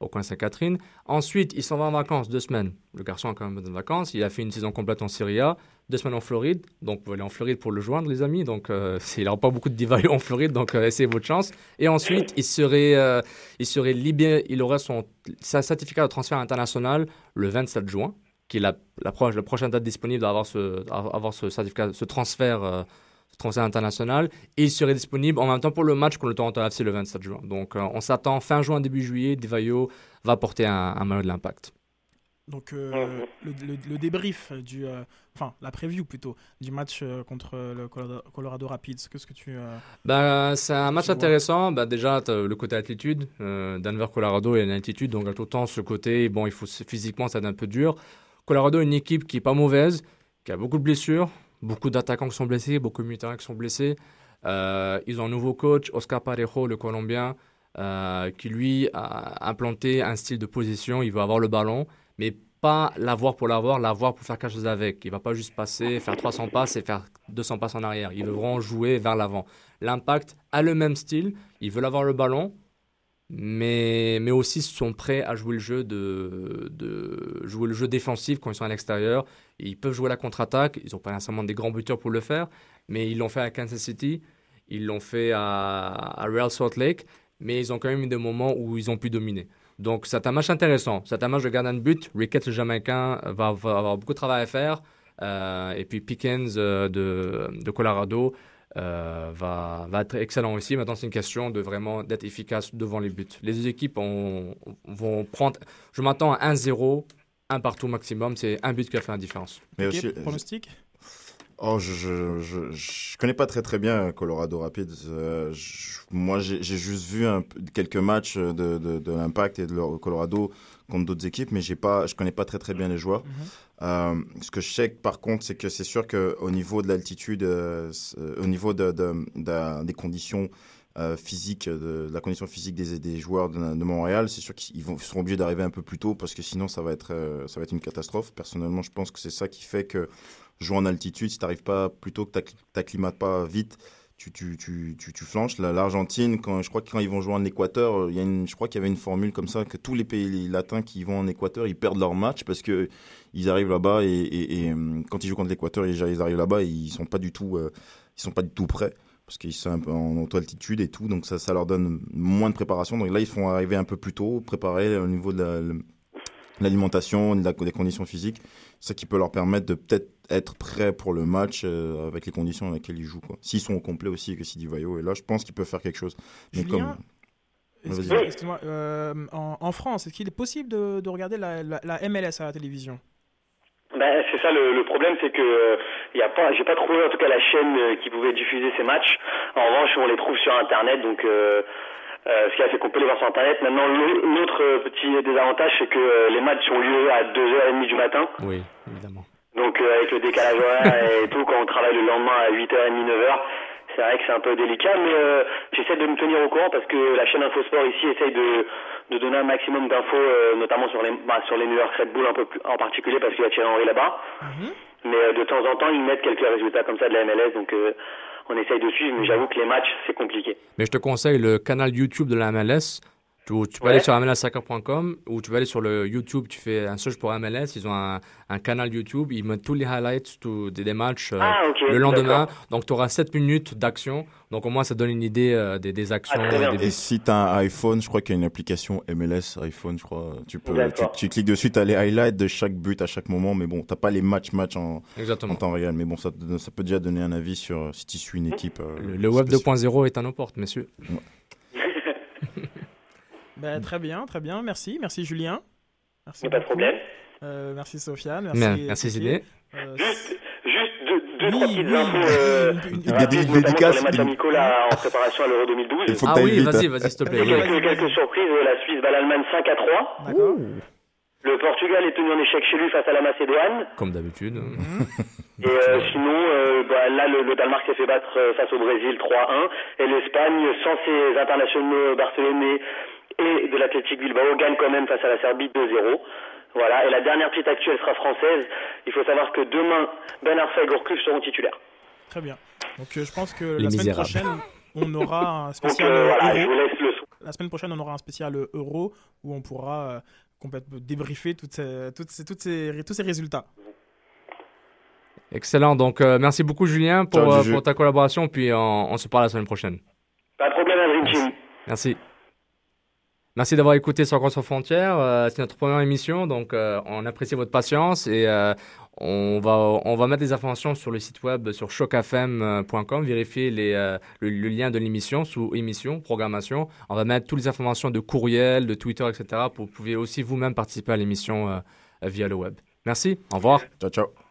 [SPEAKER 8] au coin Sainte-Catherine. Ensuite, il s'en va en vacances deux semaines. Le garçon a quand même besoin vacances. Il a fait une saison complète en Serie A, deux semaines en Floride. Donc, vous aller en Floride pour le joindre, les amis. Donc, euh, <laughs> il n'aura pas beaucoup de divayo en Floride, donc euh, essayez votre chance. Et ensuite, il serait, euh, il serait il aurait son sa certificat de transfert international le 27 juin, qui est la, la, la prochaine date disponible d'avoir ce, ce certificat, ce transfert, transfert international. Et il serait disponible en même temps pour le match contre le Toronto FC le 27 juin. Donc, euh, on s'attend fin juin, début juillet, Divayo va porter un, un maillot de l'impact.
[SPEAKER 6] Donc euh, le, le- le débrief du, euh, enfin la preview plutôt du match euh, contre le Colorado, Colorado Rapids. Qu'est-ce que tu
[SPEAKER 8] Ben, c'est un match intéressant. Ben, déjà, le côté altitude. Denver, Colorado, a une altitude. Donc, autant ce côté, bon, il faut, physiquement, ça être un peu dur. Colorado, une équipe qui est pas mauvaise, qui a beaucoup de blessures, beaucoup d'attaquants qui sont blessés, beaucoup de militaires qui sont blessés. Euh, ils ont un nouveau coach, Oscar Parejo, le Colombien, euh, qui lui a implanté un style de position. Il veut avoir le ballon, mais pas l'avoir pour l'avoir, l'avoir pour faire quelque chose avec. Il va pas juste passer, faire 300 passes et faire 200 passes en arrière. Il veut vraiment jouer vers l'avant. L'impact a le même style. Ils veulent avoir le ballon, mais, mais aussi sont prêts à jouer le jeu de, jouer le jeu défensif quand ils sont à l'extérieur. Ils peuvent jouer la contre-attaque. Ils n'ont pas nécessairement des grands buteurs pour le faire, mais ils l'ont fait à Kansas City, ils l'ont fait à, Real Salt Lake, mais ils ont quand même eu des moments où ils ont pu dominer. Donc c'est un match intéressant. C'est un match de gardien de but. Ricketts, le Jamaïcain, va, avoir beaucoup de travail à faire. Euh, et puis Pickens euh, de Colorado euh, va, va être excellent aussi. Maintenant, c'est une question de vraiment d'être efficace devant les buts. Les deux équipes ont- vont prendre. Je m'attends à 1-0, un partout maximum. C'est un but qui va faire la différence.
[SPEAKER 7] Mais aussi,
[SPEAKER 6] pronostic?
[SPEAKER 7] Oh, je, je, je, je connais pas très très bien Colorado Rapids. Euh, je- moi, j'ai juste vu un quelques matchs de, de, de l'Impact et de leur Colorado contre d'autres équipes, mais j'ai pas, je connais pas très très bien les joueurs. Euh, ce que je sais par contre, c'est que c'est sûr qu'au niveau de l'altitude, euh, au niveau de, de- de- des conditions euh, physiques, de, la condition physique des, des joueurs de, Montréal, c'est sûr qu'ils seront obligés d'arriver un peu plus tôt parce que sinon ça va être, ça va être une catastrophe. Personnellement, je pense que c'est ça qui fait que jouer en altitude, si tu n'arrives pas plutôt que tu t'acclimates pas vite, tu, tu, tu, tu, flanches. La- L'Argentine, quand, je crois que quand ils vont jouer en Équateur, euh, il y a une, je crois qu'il y avait une formule comme ça, que tous les pays latins qui vont en Équateur, ils perdent leur match parce que ils arrivent là-bas et, euh, quand ils jouent contre l'Équateur, ils, arrivent là-bas et ils sont euh, sont pas du tout prêts parce qu'ils sont un peu en auto-altitude et tout, donc ça, ça leur donne moins de préparation. Donc là, ils font arriver un peu plus tôt, préparer au niveau de la- l'alimentation, des conditions physiques, ce qui peut leur permettre de peut-être être prêts pour le match euh, avec les conditions dans lesquelles ils jouent. quoi. S'ils sont au complet aussi et que Sidi Vaio est là, je pense qu'ils peuvent faire quelque chose. Mais
[SPEAKER 6] Julien,
[SPEAKER 7] comme...
[SPEAKER 6] Excuse-moi, euh, en, en France, est-ce qu'il est possible de, de regarder la, la- la MLS à la télévision?
[SPEAKER 10] Ben, c'est ça le, le problème, c'est que euh, y a pas, j'ai pas trouvé en tout cas la chaîne euh, qui pouvait diffuser ces matchs. En revanche, on les trouve sur Internet, donc euh, ce qui a fait qu'on peut les voir sur Internet. Maintenant, l'au- l'autre euh, petit désavantage, c'est que euh, les matchs ont lieu à 2h30 du matin.
[SPEAKER 8] Oui, évidemment.
[SPEAKER 10] Donc euh, avec le décalage horaire <laughs> et tout, quand on travaille le lendemain à 8h30, 9h, c'est vrai que c'est un peu délicat, mais euh, j'essaie de me tenir au courant parce que la chaîne Infosport ici essaye de, de donner un maximum d'infos, euh, notamment sur les, bah, sur les New York Red Bull un peu plus, en particulier parce qu'il y a Thierry Henry là-bas. Mais euh, de temps en temps, ils mettent quelques résultats comme ça de la MLS, donc euh, on essaye de suivre, mais j'avoue que les matchs, c'est compliqué.
[SPEAKER 8] Mais je te conseille le canal YouTube de la MLS. Tu, tu peux
[SPEAKER 10] Ouais.
[SPEAKER 8] aller sur mlsoccer.com ou tu vas aller sur le YouTube, tu fais un search pour MLS. Ils ont un, un canal YouTube, ils mettent tous les highlights tout- des, des matchs euh,
[SPEAKER 10] Ah,
[SPEAKER 8] le lendemain. Donc tu auras 7 minutes d'action. Donc au moins ça donne une idée euh, des, des actions.
[SPEAKER 10] Ah, bien.
[SPEAKER 8] et des
[SPEAKER 7] Et si tu as un iPhone, je crois qu'il y a une application MLS iPhone, je crois. Tu, peux, tu, cliques dessus, tu as les highlights de chaque but à chaque moment, mais bon, tu pas les matchs-matchs en, temps réel. Mais bon, ça, peut déjà donner un avis sur si tu suis une équipe. euh,
[SPEAKER 8] Le, le web
[SPEAKER 7] spécifique.
[SPEAKER 8] 2.0 est à nos portes, messieurs.
[SPEAKER 6] Ben, Très bien, très bien, merci. Merci Julien. Merci
[SPEAKER 10] Y a pas de problème.
[SPEAKER 6] Euh, merci Sofiane. Merci,
[SPEAKER 8] merci. Zidé.
[SPEAKER 6] Euh,
[SPEAKER 10] Juste, juste deux, deux
[SPEAKER 6] Oui,
[SPEAKER 10] trois petites
[SPEAKER 6] oui,
[SPEAKER 10] infos euh,
[SPEAKER 6] une- une-
[SPEAKER 10] rapides,
[SPEAKER 7] des dédicaces,
[SPEAKER 10] sur les matchs amicaux là, en préparation à l'Euro 2012.
[SPEAKER 7] Il faut que
[SPEAKER 8] Ah oui, vas-y,
[SPEAKER 7] hein.
[SPEAKER 8] vas-y, s'il te
[SPEAKER 10] Il y
[SPEAKER 8] plaît.
[SPEAKER 10] a quelques, quelques surprises. La Suisse bat l'Allemagne 5 à 3.
[SPEAKER 6] D'accord.
[SPEAKER 10] Le Portugal est tenu en échec chez lui face à la Macédoine.
[SPEAKER 8] Comme d'habitude.
[SPEAKER 10] Et euh, sinon, euh, bah, là, le, le Danemark s'est fait battre euh, face au Brésil 3-1. Et l'Espagne, sans ses internationaux barcelonais et de l'Athletic Bilbao, gagne quand même face à la Serbie 2-0. Voilà. Et la dernière petite actuelle sera française. Il faut savoir que demain, Ben Arfa et Gourcuff seront titulaires.
[SPEAKER 6] Très bien. Donc euh, je pense que
[SPEAKER 8] Les
[SPEAKER 6] la semaine
[SPEAKER 8] misérables.
[SPEAKER 6] prochaine, on aura un <laughs> spécial
[SPEAKER 10] euh, voilà,
[SPEAKER 6] euro.
[SPEAKER 10] je vous laisse le son.
[SPEAKER 6] La semaine prochaine, on aura un spécial euro où on pourra euh, complètement débriefer toutes ces, toutes ces, toutes ces- tous ces résultats.
[SPEAKER 8] Excellent. Donc, euh, merci beaucoup, Julien, pour, euh, ta collaboration. Puis, on, on se parle la semaine prochaine.
[SPEAKER 10] Pas de problème, Dream Team.
[SPEAKER 8] Merci. Merci d'avoir écouté Sans Sans Frontières. Euh, c'est notre première émission, donc euh, on apprécie votre patience et euh, on, va, on va mettre des informations sur le site web sur chocfm.com. Vérifiez les, le, lien de l'émission sous émission, programmation. On va mettre toutes les informations de courriel, de Twitter, etc. pour vous pouvez aussi vous-même participer à l'émission via le web. Merci. Au revoir.
[SPEAKER 7] Ciao, ciao.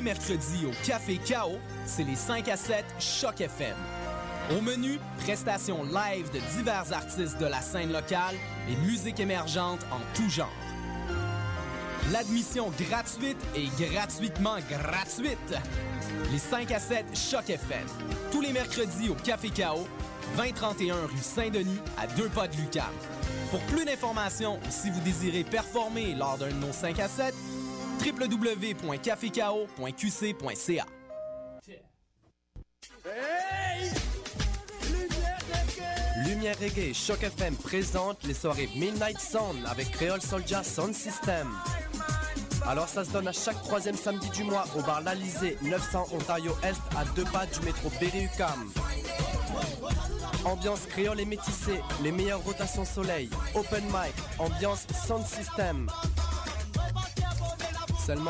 [SPEAKER 2] Les mercredis au Café Chaos, c'est les 5 à 7 Choc FM. Au menu, prestations live de divers artistes de la scène locale et musique émergente en tout genre. L'admission gratuite et gratuitement gratuite. Les 5 à 7 Choc FM. Tous les mercredis au Café Chaos, 2031 rue Saint-Denis, à deux pas de Lucam. Pour plus d'informations si vous désirez performer lors d'un de nos 5 à 7, www.cafecao.qc.ca.
[SPEAKER 3] Lumière Reggae et Choc FM présente les soirées Midnight Sound avec Creole Soldier Sound System. Alors ça se donne à chaque troisième samedi du mois au bar L'Alizé, 900 Ontario Est, à deux pas du métro Berry-UQAM. Ambiance créole et métissée, les meilleures rotations soleil, open mic, ambiance sound system. Seulement